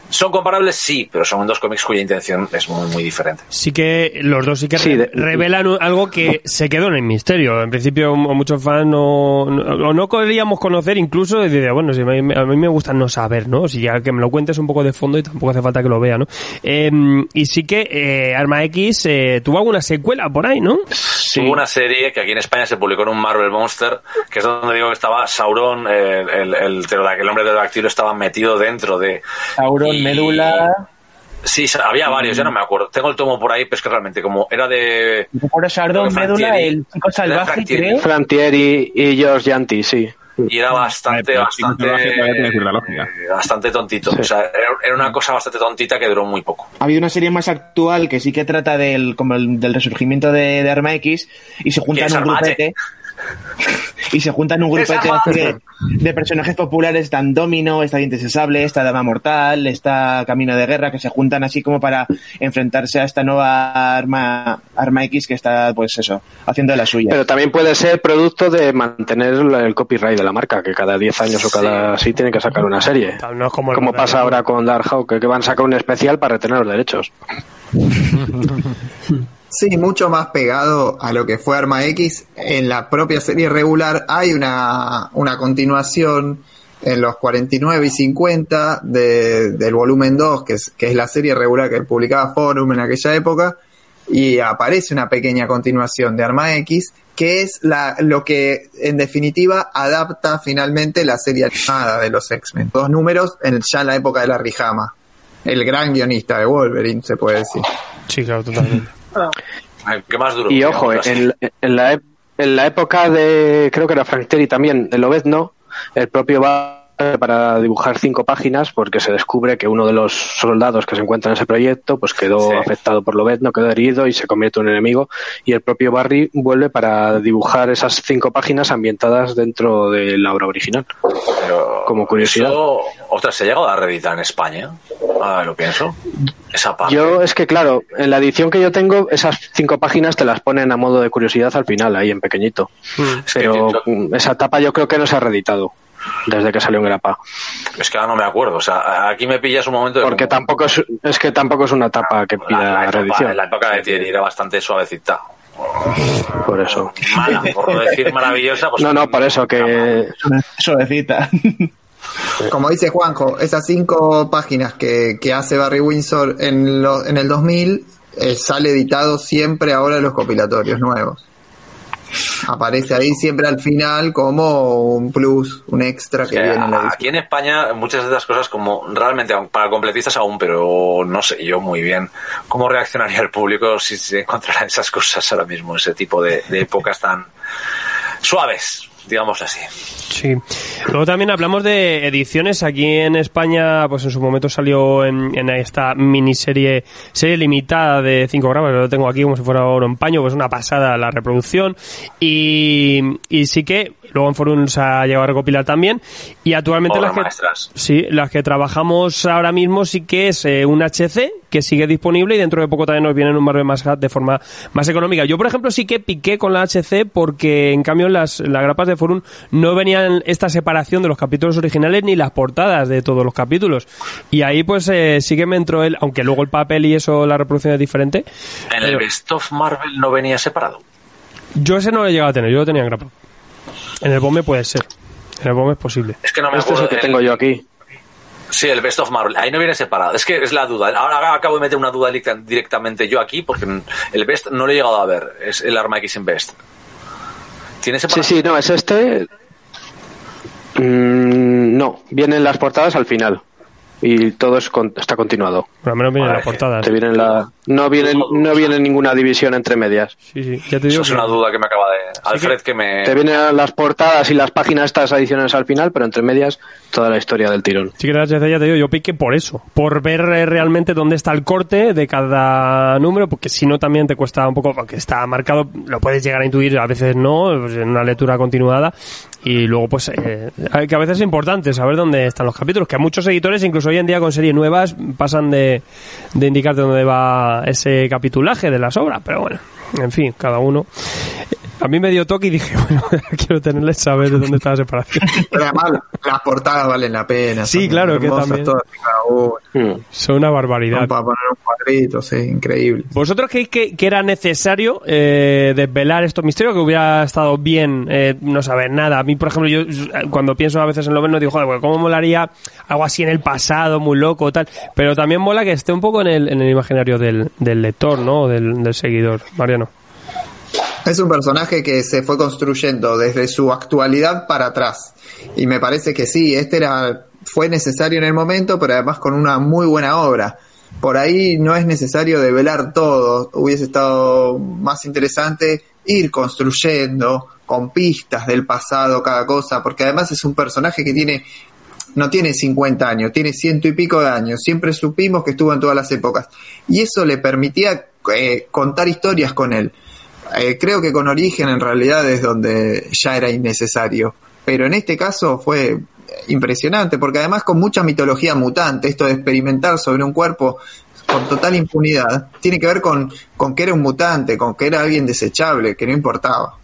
¿Son comparables? Sí, pero son dos cómics cuya intención es muy, muy diferente. sí que los dos sí que Sí, re- de- revelan algo que <laughs> se quedó en el misterio. En principio, muchos fans no, no, o no queríamos conocer, incluso decía, bueno, si a mí, a mí me gusta no saber, ¿no? Si ya que me lo cuentes un poco de fondo y tampoco hace falta que lo vea, ¿no? Eh, y sí que eh, Arma X eh, tuvo alguna secuela por ahí, ¿no? Tuvo una serie que aquí en España se publicó un Marvel Monster, que es donde digo que estaba Sauron, el, el, pterodac- el hombre pterodáctilo estaba metido dentro de... Sauron, Y- Medula... Sí, había varios, ya no me acuerdo. Tengo el tomo por ahí, pero es que realmente como era de... Por Sauron, Frantieri. el chico salvaje, Frantieri. creo. Frantieri y George Yanti, sí. Y era bastante, bastante... eh, Bastante tontito. O sea, era, una cosa bastante tontita que duró muy poco. Ha habido una serie más actual que sí que trata del, como el- del resurgimiento de, de Arma X y se juntan un grupete. Y se juntan un Armate. de, de personajes populares, están Domino, está Dientes de Sable, está Dama Mortal, está Camino de Guerra, que se juntan así como para enfrentarse a esta nueva arma, arma X que está, pues eso, haciendo de la suya. Pero también puede ser producto de mantener el copyright de la marca, que cada 10 años o cada así tienen que sacar una serie. No es como, Como pasa ahora con Dark Hawk, que- que van a sacar un especial para retener los derechos. <laughs> Sí, mucho más pegado a lo que fue Arma X. En la propia serie regular hay una, una continuación en los 49 y 50 de- del volumen 2, que es, que es la serie regular que publicaba Forum en aquella época, y aparece una pequeña continuación de Arma X, que es la, lo que en definitiva adapta finalmente la serie animada de los X-Men. Dos números en, ya en la época de la Rijama. El gran guionista de Wolverine, se puede decir. Sí, claro, totalmente. <laughs> Y ojo, en, en la, en la época de, creo que era Frank Terry también, de Lobezno, el propio va para dibujar cinco páginas porque se descubre que uno de los soldados que se encuentra en ese proyecto pues quedó Sí. afectado por Lobezno, quedó herido y se convierte en un enemigo y el propio Barry vuelve para dibujar esas cinco páginas ambientadas dentro de la obra original. Pero como curiosidad. Eso, ostras, se ha llegado a reeditar en España. Ah, lo pienso. Esa parte. Yo es que claro, en la edición que yo tengo esas cinco páginas te las ponen a modo de curiosidad al final ahí en pequeñito. Es que Pero esa etapa yo creo que no se ha reeditado. desde que salió en grapa. Es que ahora no me acuerdo. O sea, aquí me pillas un momento de. Porque tampoco es, es que tampoco es una etapa que pida la, la, reedición. la época de Thierry era bastante suavecita. Por eso. Mala, por no decir maravillosa. Pues No, no, por eso que Suavecita. Como dice Juanjo, esas cinco páginas que, que hace Barry Windsor en, lo- en el 2000 eh, sale editado siempre ahora en los compilatorios nuevos. Aparece ahí siempre al final como un plus, un extra que que viene en aquí en España muchas de estas cosas como realmente para completistas aún, pero no sé yo muy bien cómo reaccionaría el público si se encontrara esas cosas ahora mismo, ese tipo de, de épocas tan suaves, digamos así. Sí. Luego también hablamos de ediciones. Aquí en España, pues en su momento salió en, en esta miniserie, serie limitada de 5 gramos, lo tengo aquí como si fuera oro en paño, pues una pasada la reproducción. Y, y sí que luego en Forum se ha llegado a recopilar también. Y actualmente las que. Sí, las que trabajamos ahora mismo sí que es eh, un HC que sigue disponible y dentro de poco también nos viene un Marvel más de forma más económica. Yo, por ejemplo, sí que piqué con la HC porque en cambio las, las grapas de Forum no venían esta separación de los capítulos originales ni las portadas de todos los capítulos. Y ahí pues eh, sí que me entró el, aunque luego el papel y eso, la reproducción es diferente. En el Best of Marvel no venía separado. yo ese no lo he llegado a tener, yo lo tenía en grapa. En el BOME puede ser. En el BOME es posible. Es que no me este es el que tengo yo aquí. Sí, el Best of Marvel. Ahí no viene separado. Es que es la duda. Ahora acabo de meter una duda directa- directamente yo aquí porque el Best no lo he llegado a ver. Es el Arma X en Best. ¿Tiene Sí, sí, no, es este. Mm, no, vienen las portadas al final. Y todo es con- está continuado. Por lo menos vienen Vale, las portadas. Te vienen la, no, vienen, no viene ninguna división entre medias. Sí, sí. Ya te Eso digo es que- una duda que me acaba de... Alfred, que me... Te vienen las portadas y las páginas estas adicionales al final, pero entre medias toda la historia del tirón. Sí que HC ya te digo, yo piqué por eso, por ver eh, realmente dónde está el corte de cada número, porque si no también te cuesta un poco, aunque está marcado, lo puedes llegar a intuir, a veces no, pues, en una lectura continuada, y luego pues eh, que a veces es importante saber dónde están los capítulos, que a muchos editores, incluso hoy en día con series nuevas, pasan de, de indicarte dónde va ese capitulaje de las obras, pero bueno, en fin, cada uno. A mí me dio toque y dije, <laughs> bueno, <laughs> quiero tenerle saber de dónde está la separación. <laughs> Pero además las portadas valen la pena. Sí, son claro, que también. todas cada una. Mm. Son una barbaridad. Son para poner un cuadrito, sí, increíble. ¿Vosotros creéis que, que era necesario eh, desvelar estos misterios? Que hubiera estado bien eh, no saber nada. A mí, por ejemplo, yo cuando pienso a veces en lo menos digo, joder, pues, ¿cómo molaría algo así en el pasado, muy loco, tal? Pero también mola que esté un poco en el, en el imaginario del, del lector, ¿no? Del, del seguidor. Mariano. Es un personaje que se fue construyendo desde su actualidad para atrás. Y me parece que sí, este era, fue necesario en el momento, pero además con una muy buena obra. Por ahí no es necesario develar todo. Hubiese estado más interesante ir construyendo con pistas del pasado cada cosa, porque además es un personaje que tiene no tiene 50 años, tiene ciento y pico de años. Siempre supimos que estuvo en todas las épocas. Y eso le permitía eh, contar historias con él. Eh, creo que con Origen en realidad es donde ya era innecesario. Pero en este caso fue impresionante, porque además con mucha mitología mutante, esto de experimentar sobre un cuerpo con total impunidad, tiene que ver con, con que era un mutante, con que era alguien desechable, que no importaba.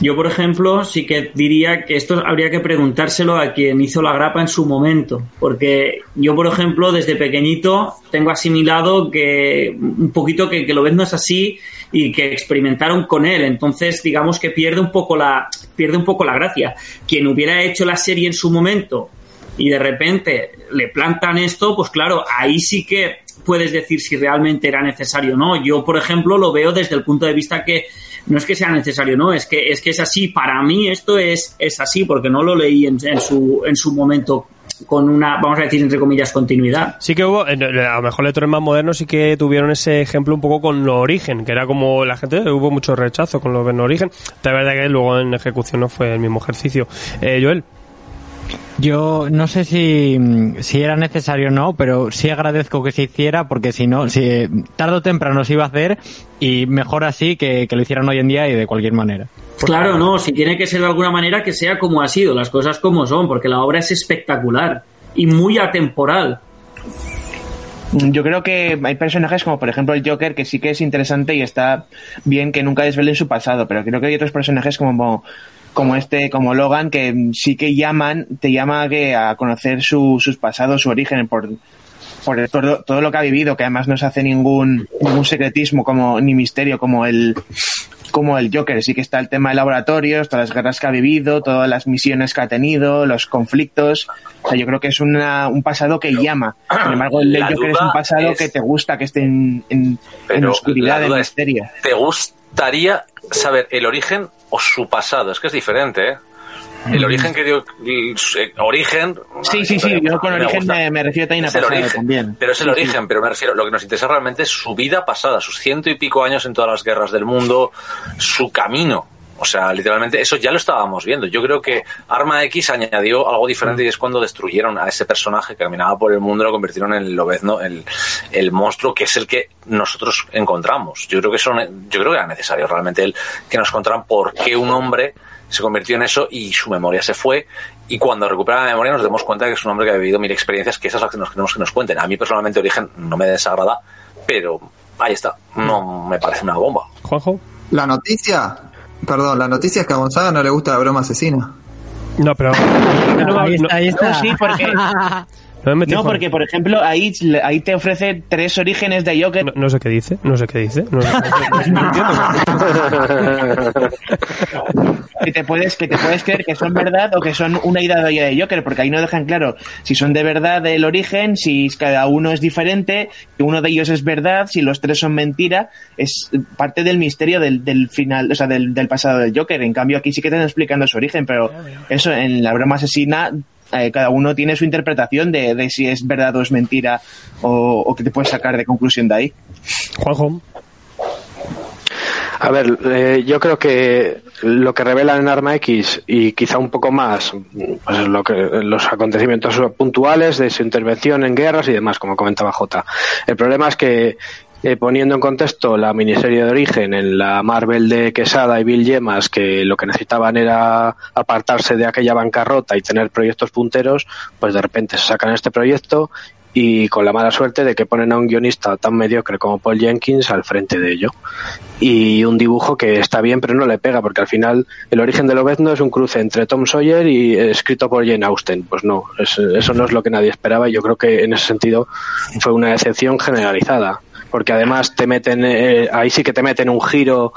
Yo, por ejemplo, sí que diría que esto habría que preguntárselo a quien hizo la grapa en su momento, porque yo, por ejemplo, desde pequeñito tengo asimilado que un poquito que, lo ves no es así y que experimentaron con él, entonces digamos que pierde un poco la pierde un poco la gracia. Quien hubiera hecho la serie en su momento y de repente le plantan esto, pues claro, ahí sí que puedes decir si realmente era necesario o no. Yo, por ejemplo, lo veo desde el punto de vista que no es que sea necesario, no, es que es que es así. Para mí esto es, es así, porque no lo leí en, su, en su momento con una, vamos a decir, entre comillas, continuidad. Sí que hubo, a lo mejor lectores más modernos sí que tuvieron ese ejemplo un poco con lo origen, que era como la gente, hubo mucho rechazo con lo de origen. De verdad que luego en ejecución no fue el mismo ejercicio. Eh, Joel. Yo no sé si, si era necesario o no, pero sí agradezco que se hiciera porque si no, si, tarde o temprano se iba a hacer y mejor así que, que lo hicieran hoy en día y de cualquier manera. Claro, no, si tiene que ser de alguna manera que sea como ha sido, las cosas como son, porque la obra es espectacular y muy atemporal. Yo creo que hay personajes como por ejemplo el Joker que sí que es interesante y está bien que nunca desvelen su pasado, pero creo que hay otros personajes como como este, como Logan, que sí que llaman, te llama a, que, a conocer su, sus pasados, su origen, por, por todo, todo, lo que ha vivido, que además no se hace ningún, ningún secretismo como, ni misterio como el, como el Joker. Sí que está el tema de laboratorios, todas las guerras que ha vivido, todas las misiones que ha tenido, los conflictos. O sea, yo creo que es una, un pasado que llama. Sin embargo, el Joker es un pasado que te gusta, que esté en, en, en oscuridad, en misterio. ¿Te gustaría saber el origen o su pasado? Es que es diferente, ¿eh? El origen que dio. Origen. Sí, sí, sí. Yo con origen me, me, refiero también a pasado origen, también. Pero es el Sí, origen, sí. pero me refiero. Lo que nos interesa realmente es su vida pasada, sus ciento y pico años en todas las guerras del mundo, su camino. O sea, literalmente, eso ya lo estábamos viendo. Yo creo que Arma X añadió algo diferente y es cuando destruyeron a ese personaje que caminaba por el mundo y lo convirtieron en el Lobezno, el, el monstruo que es el que nosotros encontramos. Yo creo que eso, yo creo que era necesario realmente el que nos contaran por qué un hombre se convirtió en eso y su memoria se fue. Y cuando recupera la memoria nos damos cuenta que es un hombre que ha vivido mil experiencias, que esas las que nos queremos que nos cuenten. A mí personalmente Origen no me desagrada, pero ahí está. No me parece una bomba. Juanjo. La noticia, perdón, la noticia es que a Gonzaga no le gusta la broma asesina. No, pero. <laughs> No, ahí está, ahí está. No, sí, porque, <laughs> no me porque por ejemplo ahí, ahí te ofrece tres orígenes de Joker. No, no sé qué dice, no sé qué dice. No, <laughs> que te puedes que te puedes creer que son verdad o que son una idea de Joker porque ahí no dejan claro si son de verdad el origen si cada uno es diferente que uno de ellos es verdad si los tres son mentira es parte del misterio del, del final o sea del, del pasado del Joker en cambio aquí sí que te están explicando su origen pero eso en la broma asesina eh, cada uno tiene su interpretación de, de si es verdad o es mentira o, o que te puedes sacar de conclusión de ahí Juanjo. A ver, eh, yo creo que lo que revelan en Arma X y quizá un poco más pues lo que, los acontecimientos puntuales de su intervención en guerras y demás, como comentaba J. El problema es que eh, poniendo en contexto la miniserie de origen en la Marvel de Quesada y Bill Yemas, que lo que necesitaban era apartarse de aquella bancarrota y tener proyectos punteros, pues de repente se sacan este proyecto y con la mala suerte de que ponen a un guionista tan mediocre como Paul Jenkins al frente de ello. Y un dibujo que está bien pero no le pega, porque al final el origen de Lobezno es un cruce entre Tom Sawyer y eh, escrito por Jane Austen. Pues no, es- eso no es lo que nadie esperaba y yo creo que en ese sentido fue una decepción generalizada. Porque además te meten, eh, ahí sí que te meten un giro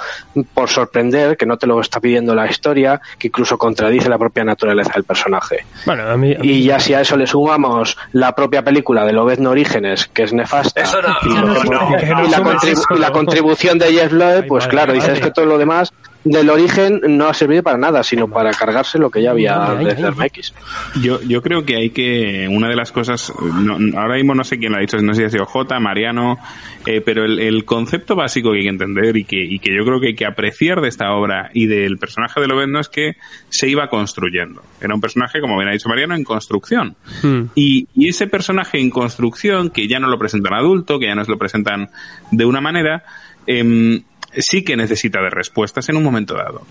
por sorprender, que no te lo está pidiendo la historia, que incluso contradice la propia naturaleza del personaje. Bueno, a mí. a mí- Y ya si a eso le sumamos la propia película de Lobezno Orígenes, que es nefasta, Eso no- y, la, contribución de Jeff Loeb, Ay, pues claro, dices que todo lo demás del origen no ha servido para nada, sino para cargarse lo que ya había desde ay. Arma X. Yo, yo creo que hay que, una de las cosas, no- ahora mismo no sé quién lo ha dicho, no sé si ha sido J, Mariano, eh, pero el, el concepto básico que hay que entender y que, y que yo creo que hay que apreciar de esta obra y del personaje de Lobezno es que se iba construyendo. Era un personaje, como bien ha dicho Mariano, en construcción. Hmm. Y, y ese personaje en construcción, que ya no lo presentan adulto, que ya nos lo presentan de una manera, em, sí que necesita de respuestas en un momento dado.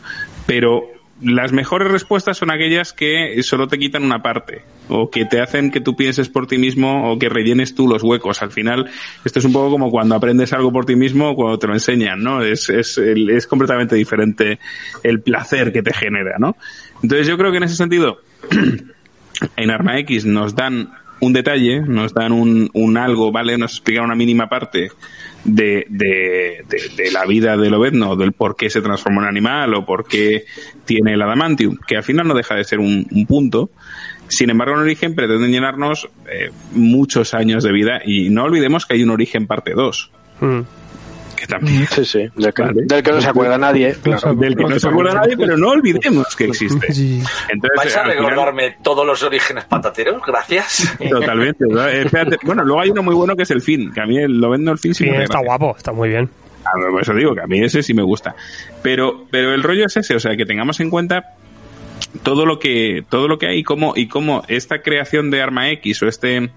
Pero las mejores respuestas son aquellas que solo te quitan una parte, o que te hacen que tú pienses por ti mismo, o que rellenes tú los huecos. Al final, esto es un poco como cuando aprendes algo por ti mismo o cuando te lo enseñan, ¿no? Es, es, es completamente diferente el placer que te genera, ¿no? Entonces yo creo que en ese sentido, <clears throat> en Arma X nos dan un detalle, nos dan un, un algo, ¿vale? Nos explican una mínima parte de, de, de- de la vida de Lobezno, del por qué se transformó en animal o por qué tiene el adamantium, que al final no deja de ser un, un punto. Sin embargo, en origen pretenden llenarnos eh, muchos años de vida y no olvidemos que hay un origen parte 2, Hmm. Que también Sí, sí, del que, Vale. del que no se acuerda nadie. claro. del que no se acuerda nadie, pero no olvidemos que existe. Sí. Entonces, ¿Vais a final- recordarme todos los orígenes patateros? Gracias. Totalmente. ¿no? Eh, espérate. Bueno, luego hay uno muy bueno que es el fin, que a mí lo vendo el fin sí está gracia. guapo, está muy bien. Ah, Por eso digo que a mí ese sí me gusta. Pero, pero el rollo es ese, o sea, que tengamos en cuenta todo lo que todo lo que hay y cómo y cómo esta creación de Arma X o este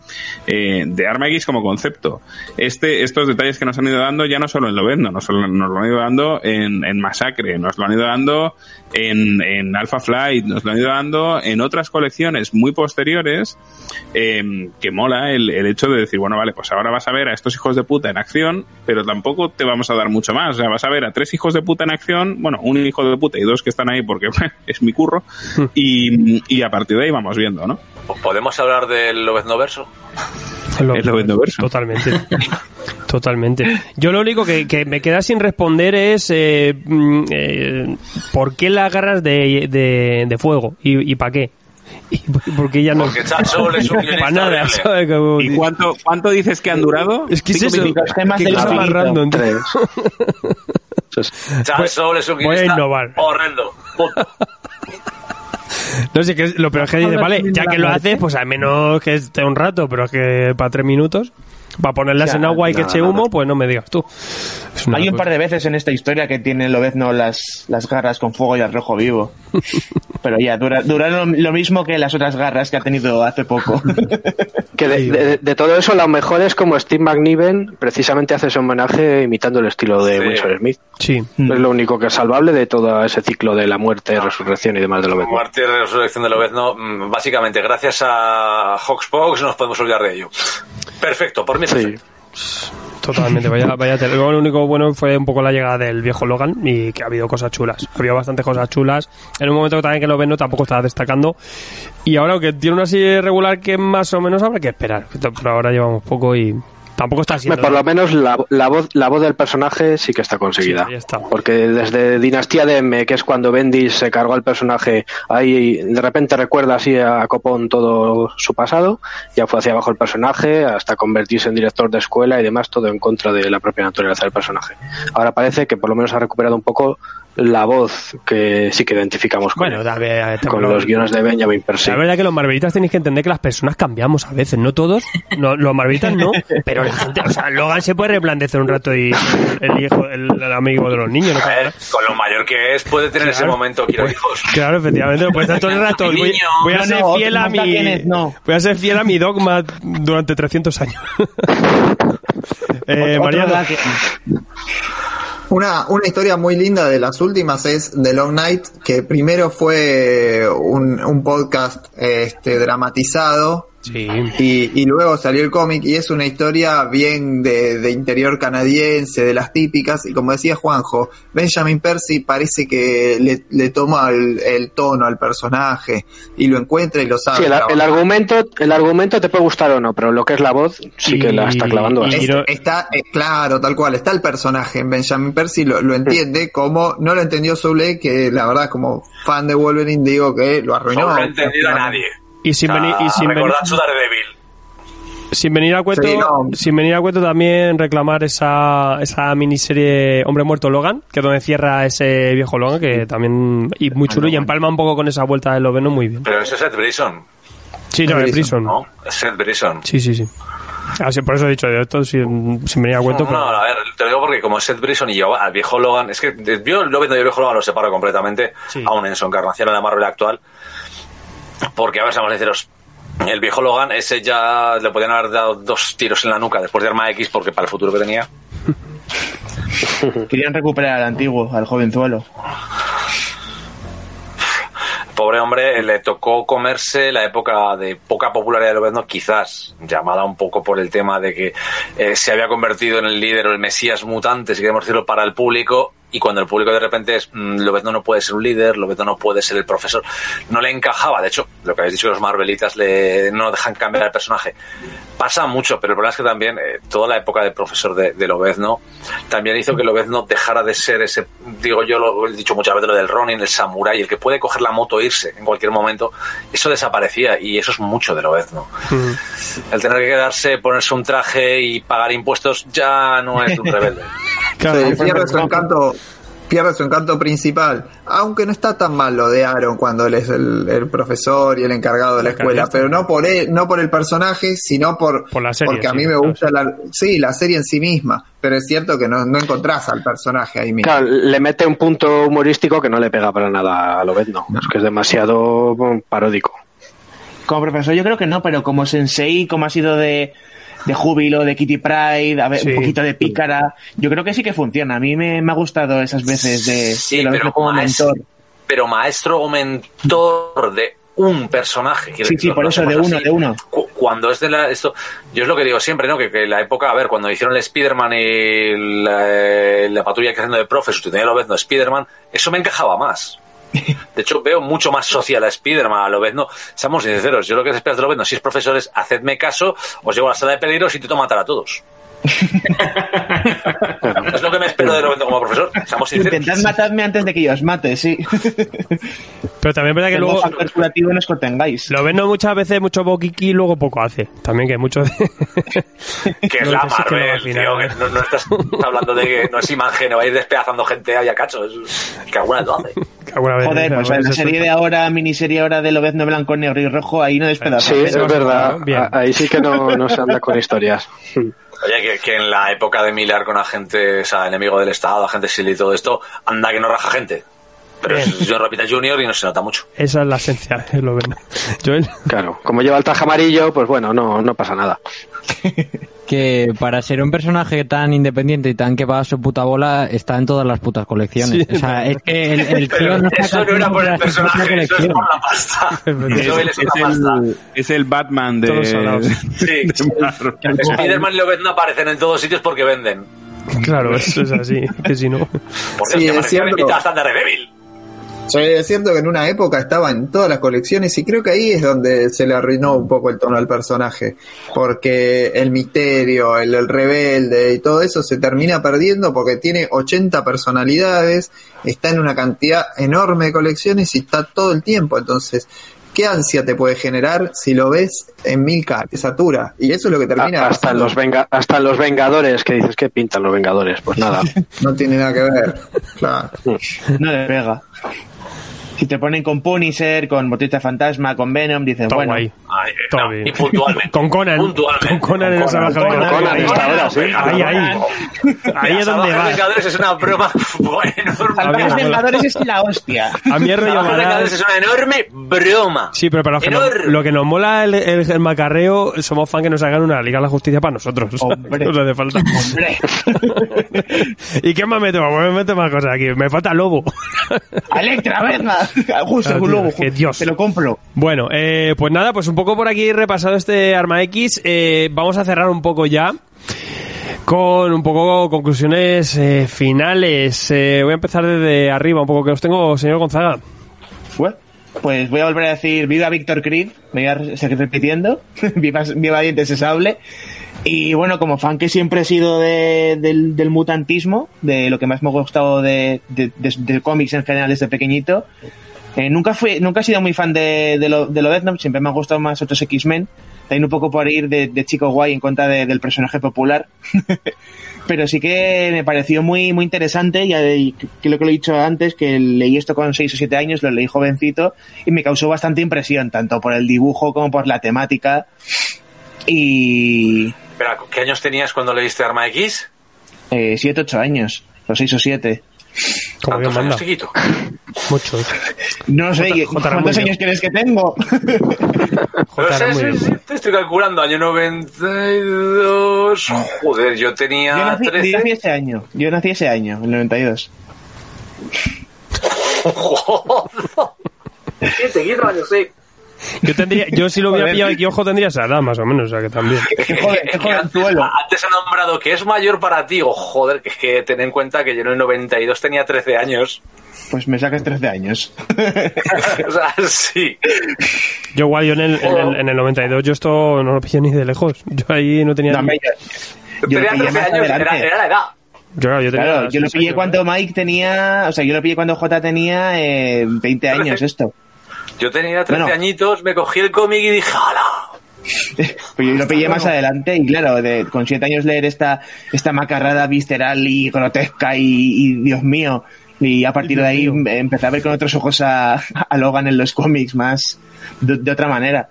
eh, de Arma X como concepto este estos detalles que nos han ido dando ya no solo en Lobezno nos, lo- nos lo han ido dando en, en Masacre nos lo han ido dando en, en Alpha Flight nos lo han ido dando en otras colecciones muy posteriores eh, que mola el, el hecho de decir bueno vale pues ahora vas a ver a estos hijos de puta en acción pero tampoco te vamos a dar mucho más o sea vas a ver a tres hijos de puta en acción bueno un hijo de puta y dos que están ahí porque <laughs> es mi curro <laughs> y, y a partir de ahí vamos viendo, ¿no? ¿Podemos hablar del Lobezno verso? Lo- Es lo vendo verso. Totalmente. <laughs> Totalmente. Yo lo único que, que me queda sin responder es eh, mm, eh, ¿por qué las garras de, de, de fuego? ¿Y, y para qué? ¿Y por qué ya no? Porque es un <laughs> Para nada, horrible. ¿sabes? Como- ¿Y cuánto, cuánto dices que han durado? Es que es eso. Los temas cosa más random. Tres. Es un voy a guionista innovar. horrendo. Punto. No sé, que lo peor es que dice, vale, ya que lo haces, pues al menos que esté un rato, pero es que para tres minutos, para ponerlas Ya, en agua y que eche humo, pues no me digas tú. Hay un cosa- par de veces en esta historia que tiene Lobezno las, las garras con fuego y al rojo vivo. <laughs> Pero ya, dura, duraron lo, lo mismo que las otras garras que ha tenido hace poco. <laughs> Que de, de- de todo eso, lo mejor es como Steve McNiven precisamente hace ese homenaje imitando el estilo de Sí. Winsor Smith. Sí. Es lo único que es salvable de todo ese ciclo de la muerte, resurrección y demás de lo mismo. Muerte y resurrección de Lobezno, mm, básicamente, gracias a no nos podemos olvidar de ello. Perfecto, por mí Sí. perfecto. Totalmente, vaya, vaya. Luego lo único bueno fue un poco la llegada del viejo Logan y que ha habido cosas chulas. Había bastantes cosas chulas. En un momento también que lo ven no tampoco estaba destacando. Y ahora que tiene una serie regular que más o menos habrá que esperar. Por ahora llevamos poco y tampoco está siendo... Por lo menos la, la voz, la voz del personaje sí que está conseguida. Sí, ahí está. Porque desde Dinastía de M, que es cuando Bendis se cargó al personaje, ahí de repente recuerda así a Copón todo su pasado, ya fue hacia abajo el personaje, hasta convertirse en director de escuela y demás, todo en contra de la propia naturaleza del personaje. Ahora parece que por lo menos ha recuperado un poco la voz que sí que identificamos con, Bueno, dame, con los guiones de Benjamin Percy. La verdad que los Marvelitas tenéis que entender que las personas cambiamos a veces, no todos, no, los Marvelitas no, <laughs> pero la gente, o sea, Logan se puede replantecer un rato y el hijo, el, el amigo de los niños, ¿no? A ver, con lo mayor que es, puede tener ese momento, quiero hijos. <laughs> Claro, efectivamente, pues estar todo el rato. <laughs> Voy, niño. voy a No, ser no, fiel a mi. no. Voy a ser fiel a mi dogma durante 300 años. eh, Mariano, Una, una historia muy linda de las últimas es The Long Night, que primero fue un, un podcast este, dramatizado Sí. y, y luego salió el cómic y es una historia bien de, de interior canadiense, de las típicas, y como decía Juanjo, Benjamin Percy parece que le, le toma el, el tono al personaje y lo encuentra y lo sabe. Sí, el, argumento, el argumento te puede gustar o no, pero lo que es la voz sí que la está clavando. Es- está, eh, claro, tal cual, está el personaje en Benjamin Percy, lo, lo entiende como no lo entendió Soule, que la verdad como fan de Wolverine digo que lo arruinó. No lo ha entendido a nadie. Y sin venir, y sin venir, recordad su Daredevil. sin venir a cuento, Sí, no. sin venir a cuento también reclamar esa, esa miniserie Hombre Muerto Logan, que es donde cierra ese viejo Logan, que también, y muy chulo, y empalma un poco con esa vuelta del Loveno muy bien. Pero ese es Seth Brison, Sí, no, de Prison. ¿no? Es Seth Brison. Sí, sí, sí. Así, por eso he dicho, de esto sin, sin venir a cuento. No, pero- a ver, te lo digo porque como es Seth Brison y yo al viejo Logan, es que de- yo lo viendo y el viejo Logan lo separo completamente, Sí. aún en su encarnación en la Marvel actual, porque a ver, seamos sinceros, el viejo Logan, ese ya le podían haber dado dos tiros en la nuca después de Arma X porque para el futuro que tenía. <laughs> Querían recuperar al antiguo, al jovenzuelo. Pobre hombre, le tocó comerse la época de poca popularidad de Lobezno, quizás llamada un poco por el tema de que eh, se había convertido en el líder o el mesías mutante, si queremos decirlo, para el público. Y cuando el público de repente es, mm, Lobezno no puede ser un líder, Lobezno no puede ser el profesor, no le encajaba. De hecho, lo que habéis dicho que los Marvelitas le, no dejan cambiar el personaje. Pasa mucho, pero el problema es que también eh, toda la época del profesor de, de Lobezno también hizo que Lobezno dejara de ser ese, digo yo, lo he dicho muchas veces, lo del Ronin, el samurái, el que puede coger la moto e irse en cualquier momento. Eso desaparecía y eso es mucho de Lobezno. El tener que quedarse, ponerse un traje y pagar impuestos ya no es un rebelde. <laughs> Claro, Se pierde su encanto, pierde su encanto principal. Aunque no está tan mal lo de Aaron cuando él es el, el profesor y el encargado de la escuela, pero no por él, no por el personaje, sino por, Por la serie, porque a sí, mí me gusta la, sí, la serie en sí misma. Pero es cierto que no, no encontrás al personaje ahí mismo. Claro, le mete un punto humorístico que no le pega para nada a Lobezno. Es que es demasiado mm, paródico. Como profesor yo creo que no, pero como sensei, como ha sido de, de júbilo, de Kitty Pride, a ver, Sí. un poquito de pícara, yo creo que sí que funciona. A mí me, me ha gustado esas veces de, Sí, de lo pero como maestro, mentor. pero maestro o mentor de un personaje. Sí, decir, sí, por eso, de uno, así. de uno. Cu- Cuando es de la, esto, yo es lo que digo siempre, ¿no? Que, que la época, a ver, cuando hicieron el Spider-Man y la, la patrulla que haciendo de profe, sustituyendo a Lobezno a Spider-Man, eso me encajaba más. De hecho, veo mucho más social a Spider-Man, a Lobezno. Seamos sinceros, yo lo que esperas de Lobezno, si es profesores, hacedme caso, os llevo a la sala de peligros y intento matar a todos. <laughs> es lo que me espero de Lobezno como profesor. Seamos sinceros. Intentad matarme antes de que yo os mate, sí. Pero también es verdad que luego factor curativo no os contengáis. lo ven ¿no? muchas veces mucho boquiqui y luego poco hace. También que mucho de... <laughs> Que es Lo la que que Marvel, al final- tío, que no, no estás hablando de que no es imagen, va a ir despedazando gente ahí a cacho. Es, que alguna vez lo hace. Que alguna vez- Joder, pues en la serie de ahora, miniserie ahora de Lobezno blanco, negro y rojo, ahí no despedazas. Sí, es verdad. Bien. Ahí sí que no, no se anda con historias. Oye, que, que en la época de Miller con agente, o sea, enemigo del Estado, agente SEAL y todo esto, anda que no raja gente. Pero Bien. es John Rapita Jr. y no se nota mucho. Esa es la esencia, es lo ven. <laughs> Joel. Claro, como lleva el traje amarillo, pues bueno, no, no pasa nada. <laughs> Que para ser un personaje tan independiente y tan que va a su puta bola, está en todas las putas colecciones. Sí, o sea, es que el, el tío no saca Eso no era por el personaje, eso es por la pasta. Es Eso Es, es es pasta. el, es el Batman de, Todos salados. <laughs> Sí. de. Spider-Man y Lobezno aparecen en todos sitios porque venden. Claro, eso es así. Que si no. Por Sí, Dios, que es cierto. hasta Daredevil. Sí, es cierto que en una época estaba en todas las colecciones y creo que ahí es donde se le arruinó un poco el tono al personaje, porque el misterio, el, el rebelde y todo eso se termina perdiendo porque tiene 80 personalidades, está en una cantidad enorme de colecciones y está todo el tiempo, entonces, ¿qué ansia te puede generar si lo ves en mil K? Te satura y eso es lo que termina A- hasta, pasando. los venga, hasta los Vengadores, que dices que pintan los Vengadores. Pues nada. <laughs> No tiene nada que ver, claro. No le pega. Si te ponen con Punisher, con Motista Fantasma, con Venom, dices, Todo bueno. Ay, no, bien. y puntualmente. Con Conan. Puntualmente. Con Conan en esa baja Conan, de- Conan, ahí, hasta ahora, sí. ahí, ahí. Ahí es donde Los va. Vengadores es una broma <laughs> enorme. Mola. Vengadores es la hostia. A mí el rollo Los Vengadores es una enorme broma. Sí, pero para los que lo que nos mola el, el, el macarreo, somos fan que nos hagan una Liga de la Justicia para nosotros. <laughs> Hombre. Nos hace falta. Hombre, <laughs> ¿Y qué más meto? Pues me meto más cosas aquí. Me falta Lobo. <laughs> Electra, venga. Justo, tío, luego, que Dios. te lo compro. Bueno, eh, pues nada, pues un poco por aquí repasado este Arma X. Eh, vamos a cerrar un poco ya con un poco conclusiones eh, finales. Eh, voy a empezar desde arriba, un poco que os tengo, señor Gonzaga. Pues voy a volver a decir viva Víctor Creed, me voy a seguir repitiendo, <laughs> viva, viva Dientes de Sable. Y bueno, como fan que siempre he sido de- del, mutantismo, de lo que más me ha gustado de, de, cómics en general desde pequeñito, eh, nunca fui, nunca he sido muy fan de, lo de lo Death Note, siempre me han gustado más otros X-Men, también un poco por ir de, chico guay en contra de- del personaje popular. <laughs> Pero sí que me pareció muy, muy interesante, y, y que lo que lo he dicho antes, que leí esto con 6 o 7 años, lo leí jovencito, y me causó bastante impresión, tanto por el dibujo como por la temática. Y... Espera, ¿qué años tenías cuando leíste Arma X? 7, 8 años, o 6 o 7. Como Dios ¿Cuántos manda. años, chiquito? Muchos. No lo sé, J- J. ¿cuántos años crees que tengo? No sé, sí, te estoy calculando, año 92. Joder, yo Yo tenía yo 13. nací ese año, yo nací ese año, el 92. <laughs> Siete, quince años, sí. Yo tendría, yo si lo hubiera pillado aquí ojo tendría esa edad más o menos, o sea que también. Qué joven, qué antes, ha nombrado que es mayor para ti. Oh, joder, que es que ten en cuenta que yo en el 92 tenía 13 años. Pues me sacas 13 años. <laughs> o sea, sí. Yo igual, yo en el, en el, en el 92 yo esto no lo pillé ni de lejos. Yo ahí no tenía... No, hombre, yo, yo lo tenía pillé 13 más años, era, era la edad. yo, yo tenía Claro, yo lo pillé años, cuando. Mike tenía, o sea, yo lo pillé cuando J tenía eh, 20 años esto. Yo tenía 13 Bueno. añitos, me cogí el cómic y dije, ¡hala! <laughs> Pues yo lo pillé más adelante y claro, de, con 7 años leer esta, esta macarrada visceral y grotesca y, y, Dios mío, Y a partir de ahí em- empecé a ver con otros ojos a, a Logan en los cómics más de, de otra manera.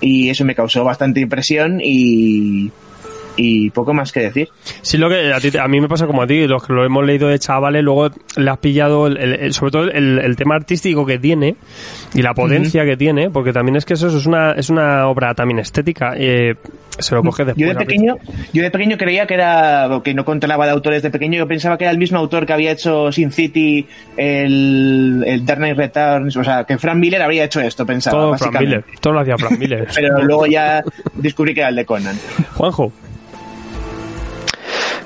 Y eso me causó bastante impresión y, y poco más que decir. Sí, lo que a, ti- a mí me pasa como a ti, los que lo hemos leído de chavales, luego le has pillado, el- sobre todo el, el tema artístico que tiene y la potencia que tiene, porque también es que eso es una, es una obra también estética. eh, se lo coge después. Yo de pequeño, yo de pequeño creía que era, que no controlaba de autores de pequeño, yo pensaba que era el mismo autor que había hecho Sin City, el, el Dark Knight Returns, o sea, que Frank Miller habría hecho esto, pensaba, Todo Frank. Miller, todo lo hacía Frank Miller. <laughs> Pero luego ya descubrí que era el de Conan. Juanjo.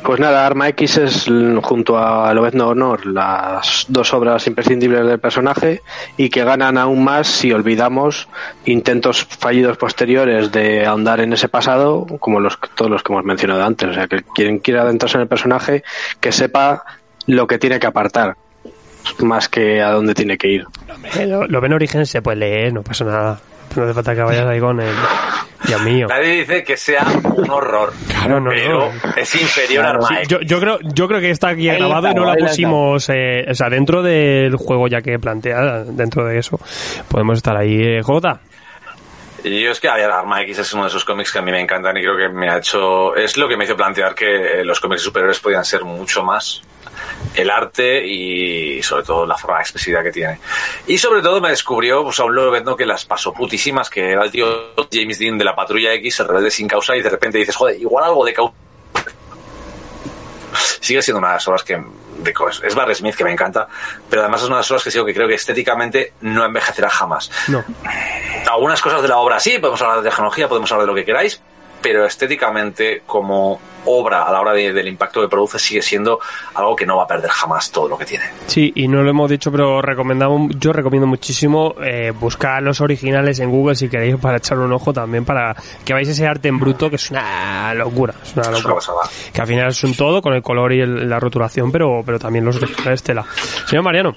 Pues nada, Arma X es junto a Lobezno Honor las dos obras imprescindibles del personaje y que ganan aún más si olvidamos intentos fallidos posteriores de ahondar en ese pasado, como los todos los que hemos mencionado antes. O sea, que quien quiera adentrarse en el personaje, que sepa lo que tiene que apartar, más que a dónde tiene que ir. Lo, lo ven origen se puede leer, no pasa nada. No hace falta que vayas ahí con el. Dios mío. Nadie dice que sea un horror. Claro, no, pero no. es inferior a Arma Sí, yo, yo creo yo creo que está aquí Ahí grabado y no la pusimos eh, o sea dentro del juego ya que plantea dentro de eso podemos estar ahí eh, Jota Y yo es que a Arma X es uno de esos cómics que a mí me encantan y creo que me ha hecho. Es lo que me hizo plantear que los cómics superiores podían ser mucho más. El arte y sobre todo la forma de expresividad que tiene. Y sobre todo me descubrió pues, a un Lobezno que las pasó putísimas, que era el tío James Dean de la Patrulla X, el rebelde sin causa, y de repente dices, joder, igual algo de causa. Sigue siendo una de las obras que. De, es Barry Smith, que me encanta, pero además es una de las obras que sigo que creo que estéticamente no envejecerá jamás. No. Algunas cosas de la obra sí, podemos hablar de tecnología, podemos hablar de lo que queráis, pero estéticamente como obra a la hora de- del impacto que produce sigue siendo algo que no va a perder jamás todo lo que tiene. sí y no lo hemos dicho pero recomendamos yo recomiendo muchísimo eh, buscar los originales en Google si queréis para echar un ojo también para que veáis ese arte en bruto que es una locura es una Es una locura. que al final es un todo con el color y el- la rotulación pero pero también los originales tela. Señor Mariano.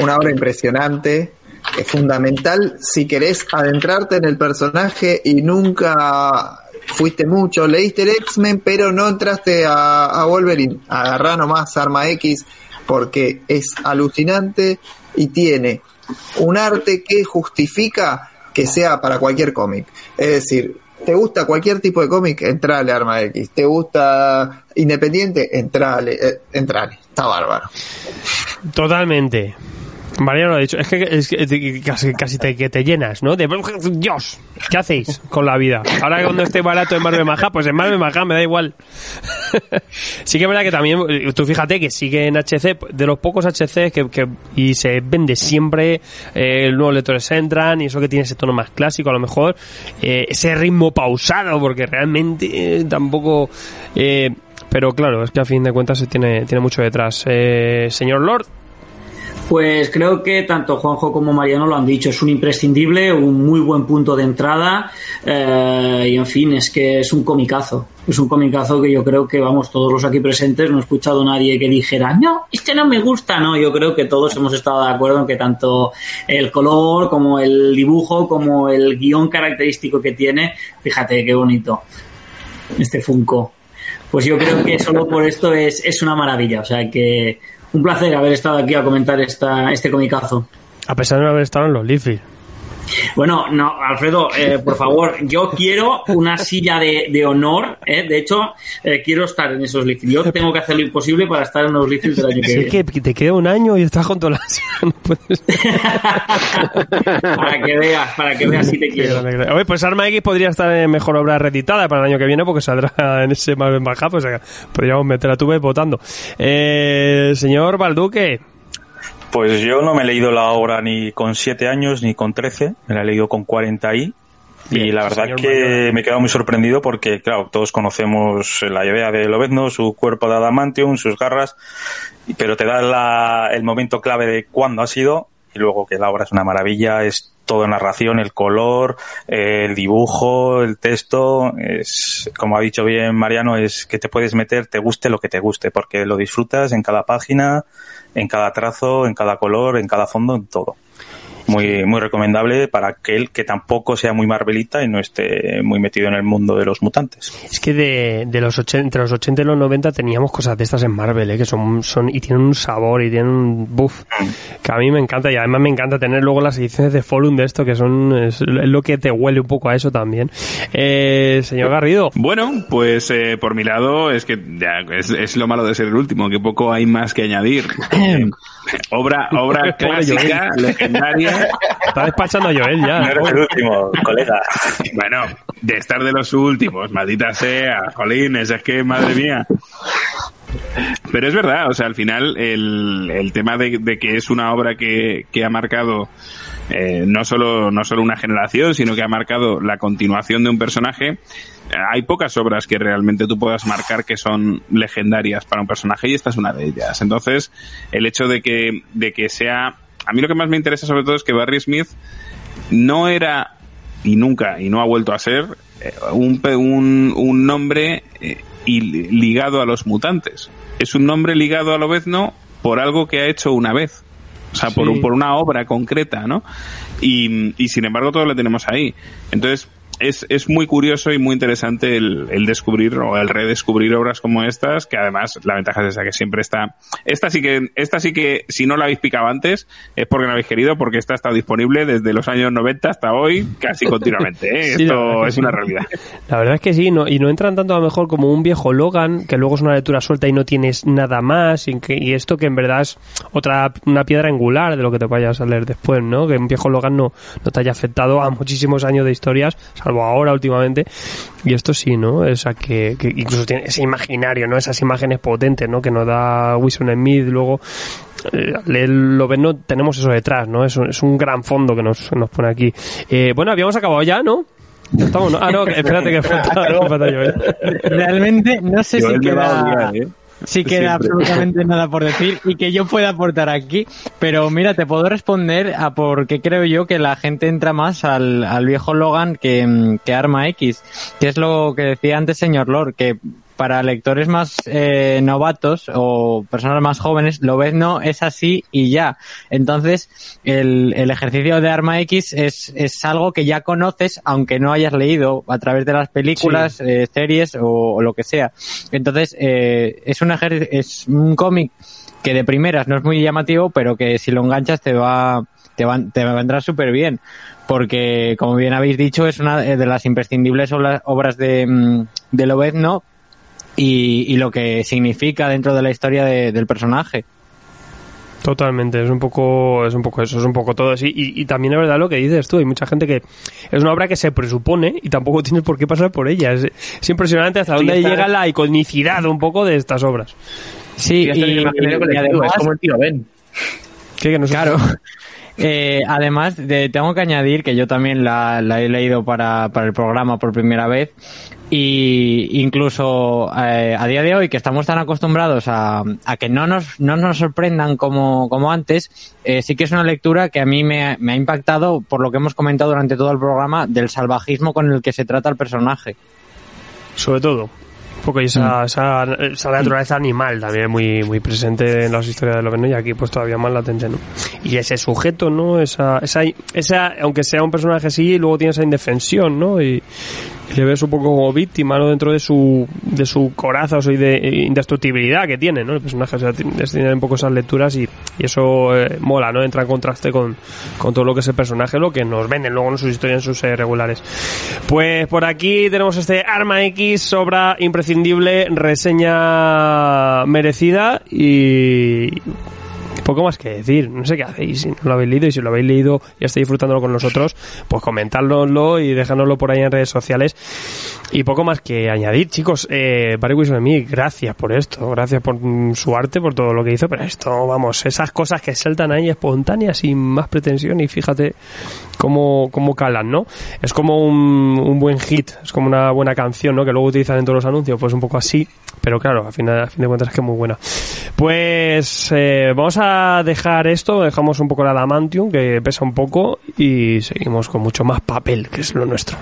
Una obra impresionante, es fundamental si querés adentrarte en el personaje y nunca fuiste mucho, leíste el X-Men, pero no entraste a, a Wolverine, agarrá nomás Arma X porque es alucinante y tiene un arte que justifica que sea para cualquier cómic. Es decir, ¿te gusta cualquier tipo de cómic? Entrale Arma X. ¿Te gusta Independiente? Entrale, eh, entrale. Está bárbaro. Totalmente. Mariano lo ha dicho. Es que, es que- casi, casi te, que te llenas, ¿no? De Dios, ¿qué hacéis con la vida? Ahora que cuando esté barato en Marvel Maja, pues en Marvel Maja me da igual. <laughs> sí que es verdad que también, tú fíjate que sigue en HC, de los pocos HC que, que y se vende siempre, eh, nuevos lectores entran y eso que tiene ese tono más clásico a lo mejor, eh, ese ritmo pausado, porque realmente eh, tampoco... eh, pero claro, es que a fin de cuentas se tiene, tiene mucho detrás. Eh, señor Lord, Pues creo que tanto Juanjo como Mariano lo han dicho, es un imprescindible, un muy buen punto de entrada eh, y en fin, es que es un comicazo, es un comicazo que yo creo que vamos todos los aquí presentes, no he escuchado a nadie que dijera, no, este no me gusta, no, yo creo que todos hemos estado de acuerdo en que tanto el color como el dibujo como el guion característico que tiene, fíjate qué bonito, este Funko. Pues yo creo que solo por esto es, es una maravilla. O sea que un placer haber estado aquí a comentar esta, este comicazo. a pesar de no haber estado en los Leafy. Bueno, no, Alfredo, eh, por favor, yo quiero una silla de, de honor. eh, De hecho, eh, quiero estar en esos Leafs. Yo tengo que hacer lo imposible para estar en los Leafs del año que Si es viene. que te queda un año y estás todas las... <laughs> no puedes- para que veas, para que veas si te quiero. Oye, pues Arma X podría estar en mejor obra reeditada para el año que viene porque saldrá <laughs> en ese Marvel Baja, pues eh, podríamos meter a tu vez votando. Eh, señor Balduque, Pues yo no me he leído la obra ni con 7 años ni con 13, me la he leído con 40 y. Y la verdad señor que me he quedado muy sorprendido porque, claro, todos conocemos la idea de Lobezno, su cuerpo de adamantium, sus garras, pero te da la- el momento clave de cuándo ha sido y luego que la obra es una maravilla, es todo narración, el color, el dibujo, el texto, es, como ha dicho bien Mariano, es que te puedes meter, te guste lo que te guste, porque lo disfrutas en cada página, en cada trazo, en cada color, en cada fondo, en todo. Muy, muy recomendable para aquel que tampoco sea muy Marvelita y no esté muy metido en el mundo de los mutantes. Es que de, de los 80, entre los 80 y los 90 teníamos cosas de estas en Marvel, ¿eh? que son, son y tienen un sabor y tienen un buff que a mí me encanta y además me encanta tener luego las ediciones de Forum de esto que son es, es lo que te huele un poco a eso también. Eh, señor Garrido. Bueno, pues eh, por mi lado es que ya, es, es lo malo de ser el último, que poco hay más que añadir. <coughs> Eh, obra obra clásica, legendaria. Está despachando a Joel ya. No eres el último, colega. Bueno, de estar de los últimos, maldita sea, jolines, es que madre mía. Pero es verdad, o sea, al final el, el tema de, de que es una obra que, que ha marcado eh, no solo no solo una generación, sino que ha marcado la continuación de un personaje. Eh, Hay pocas obras que realmente tú puedas marcar que son legendarias para un personaje y esta es una de ellas. Entonces, el hecho de que de que sea a mí lo que más me interesa sobre todo es que Barry Smith no era y nunca y no ha vuelto a ser eh, un, pe- un, un nombre eh, ligado a los mutantes. Es un nombre ligado a Lobezno por algo que ha hecho una vez. O sea, por, Sí. un- por una obra concreta, ¿no? Y, y sin embargo todo lo tenemos ahí. Entonces, es, es muy curioso y muy interesante el, el descubrir o el redescubrir obras como estas, que además la ventaja es esa que siempre está. Esta sí que, esta sí que, si no la habéis picado antes, es porque no habéis querido, porque esta está disponible desde los años 90 hasta hoy, casi continuamente. ¿eh? <laughs> Sí, la Esto es una realidad. La verdad es que sí, no, y no entran tanto a lo mejor como un viejo Logan, que luego es una lectura suelta y no tienes nada más, y, que- y esto que en verdad es otra una piedra angular de lo que te vayas a leer después, ¿no? Que un viejo Logan no, no te haya afectado a muchísimos años de historias, salvo ahora últimamente, y esto sí, ¿no? O sea, que, que incluso tiene ese imaginario, ¿no? Esas imágenes potentes, ¿no? Que nos da Wilson Smith, luego eh, leerlo ven, no tenemos eso detrás, ¿no? Es un, es un gran fondo que nos, nos pone aquí. Eh, bueno, habíamos acabado ya, ¿no? Ya estamos, ¿no? Ah, no, espérate que falta, <laughs> falta Joel. Realmente no sé si queda, odiar, ¿eh? Si queda Siempre. absolutamente <laughs> nada por decir y que yo pueda aportar aquí, pero mira, te puedo responder a por qué creo yo que la gente entra más al, al viejo Logan que, mm, que Arma X, que es lo que decía antes señor Lord, que para lectores más eh, novatos o personas más jóvenes, lo ves no es así y ya. Entonces, el, el ejercicio de Arma X es, es algo que ya conoces, aunque no hayas leído a través de las películas, eh, series o, o lo que sea. Entonces, eh, es un ejer- es un cómic que de primeras no es muy llamativo, pero que si lo enganchas te va, te va, te vendrá súper bien. Porque, como bien habéis dicho, es una de las imprescindibles obra- obras de, mm, de Lobezno y, y lo que significa dentro de la historia de- del personaje. Totalmente, es un poco, es un poco eso, es un poco todo así. Y, y también es verdad lo que dices tú, hay mucha gente que es una obra que se presupone y tampoco <laughs> tienes por qué pasar por ella. Es, es impresionante hasta Sí, dónde está- llega la iconicidad un poco de estas obras. Sí, Y además- es como el tío Ben. Claro. <laughs> Eh, además, de- tengo que añadir que yo también la, la he leído para, para el programa por primera vez y incluso eh, a día de hoy que estamos tan acostumbrados a, a que no nos, no nos sorprendan como, como antes, eh, sí que es una lectura que a mí me, ha- me ha impactado por lo que hemos comentado durante todo el programa del salvajismo con el que se trata el personaje. Sobre todo. Un poco y esa, esa, esa naturaleza animal también muy, muy presente en las historias de Loveno y aquí pues todavía más latente, ¿no? Y ese sujeto, ¿no? Esa, esa, esa, aunque sea un personaje así, luego tiene esa indefensión, ¿no? Y le ves un poco como víctima, ¿no? Dentro de su, de su coraza o su ide- indestructibilidad que tiene, ¿no? El personaje o sea, tiene un poco esas lecturas y, y eso eh, mola, ¿no? Entra en contraste con, con todo lo que es el personaje, lo que nos venden luego en sus historias, en sus series regulares. Pues por aquí tenemos este Arma X, obra imprescindible, reseña merecida y poco más que decir. No sé qué hacéis si no lo habéis leído y si lo habéis leído y estáis disfrutándolo con nosotros, pues comentárnoslo y dejárnoslo por ahí en redes sociales. Y poco más que añadir, chicos. Eh, Barry Wilson gracias por esto, gracias por mm, su arte, por todo lo que hizo, pero esto, vamos, esas cosas que saltan ahí espontáneas sin más pretensión y fíjate cómo, cómo calan, ¿no? Es como un, un buen hit, es como una buena canción, ¿no? Que luego utilizan en todos los anuncios, pues un poco así, pero claro, a fin de, a fin de cuentas es que muy buena. Pues eh, vamos a dejar esto, dejamos un poco la Adamantium, que pesa un poco, y seguimos con mucho más papel, que es lo nuestro.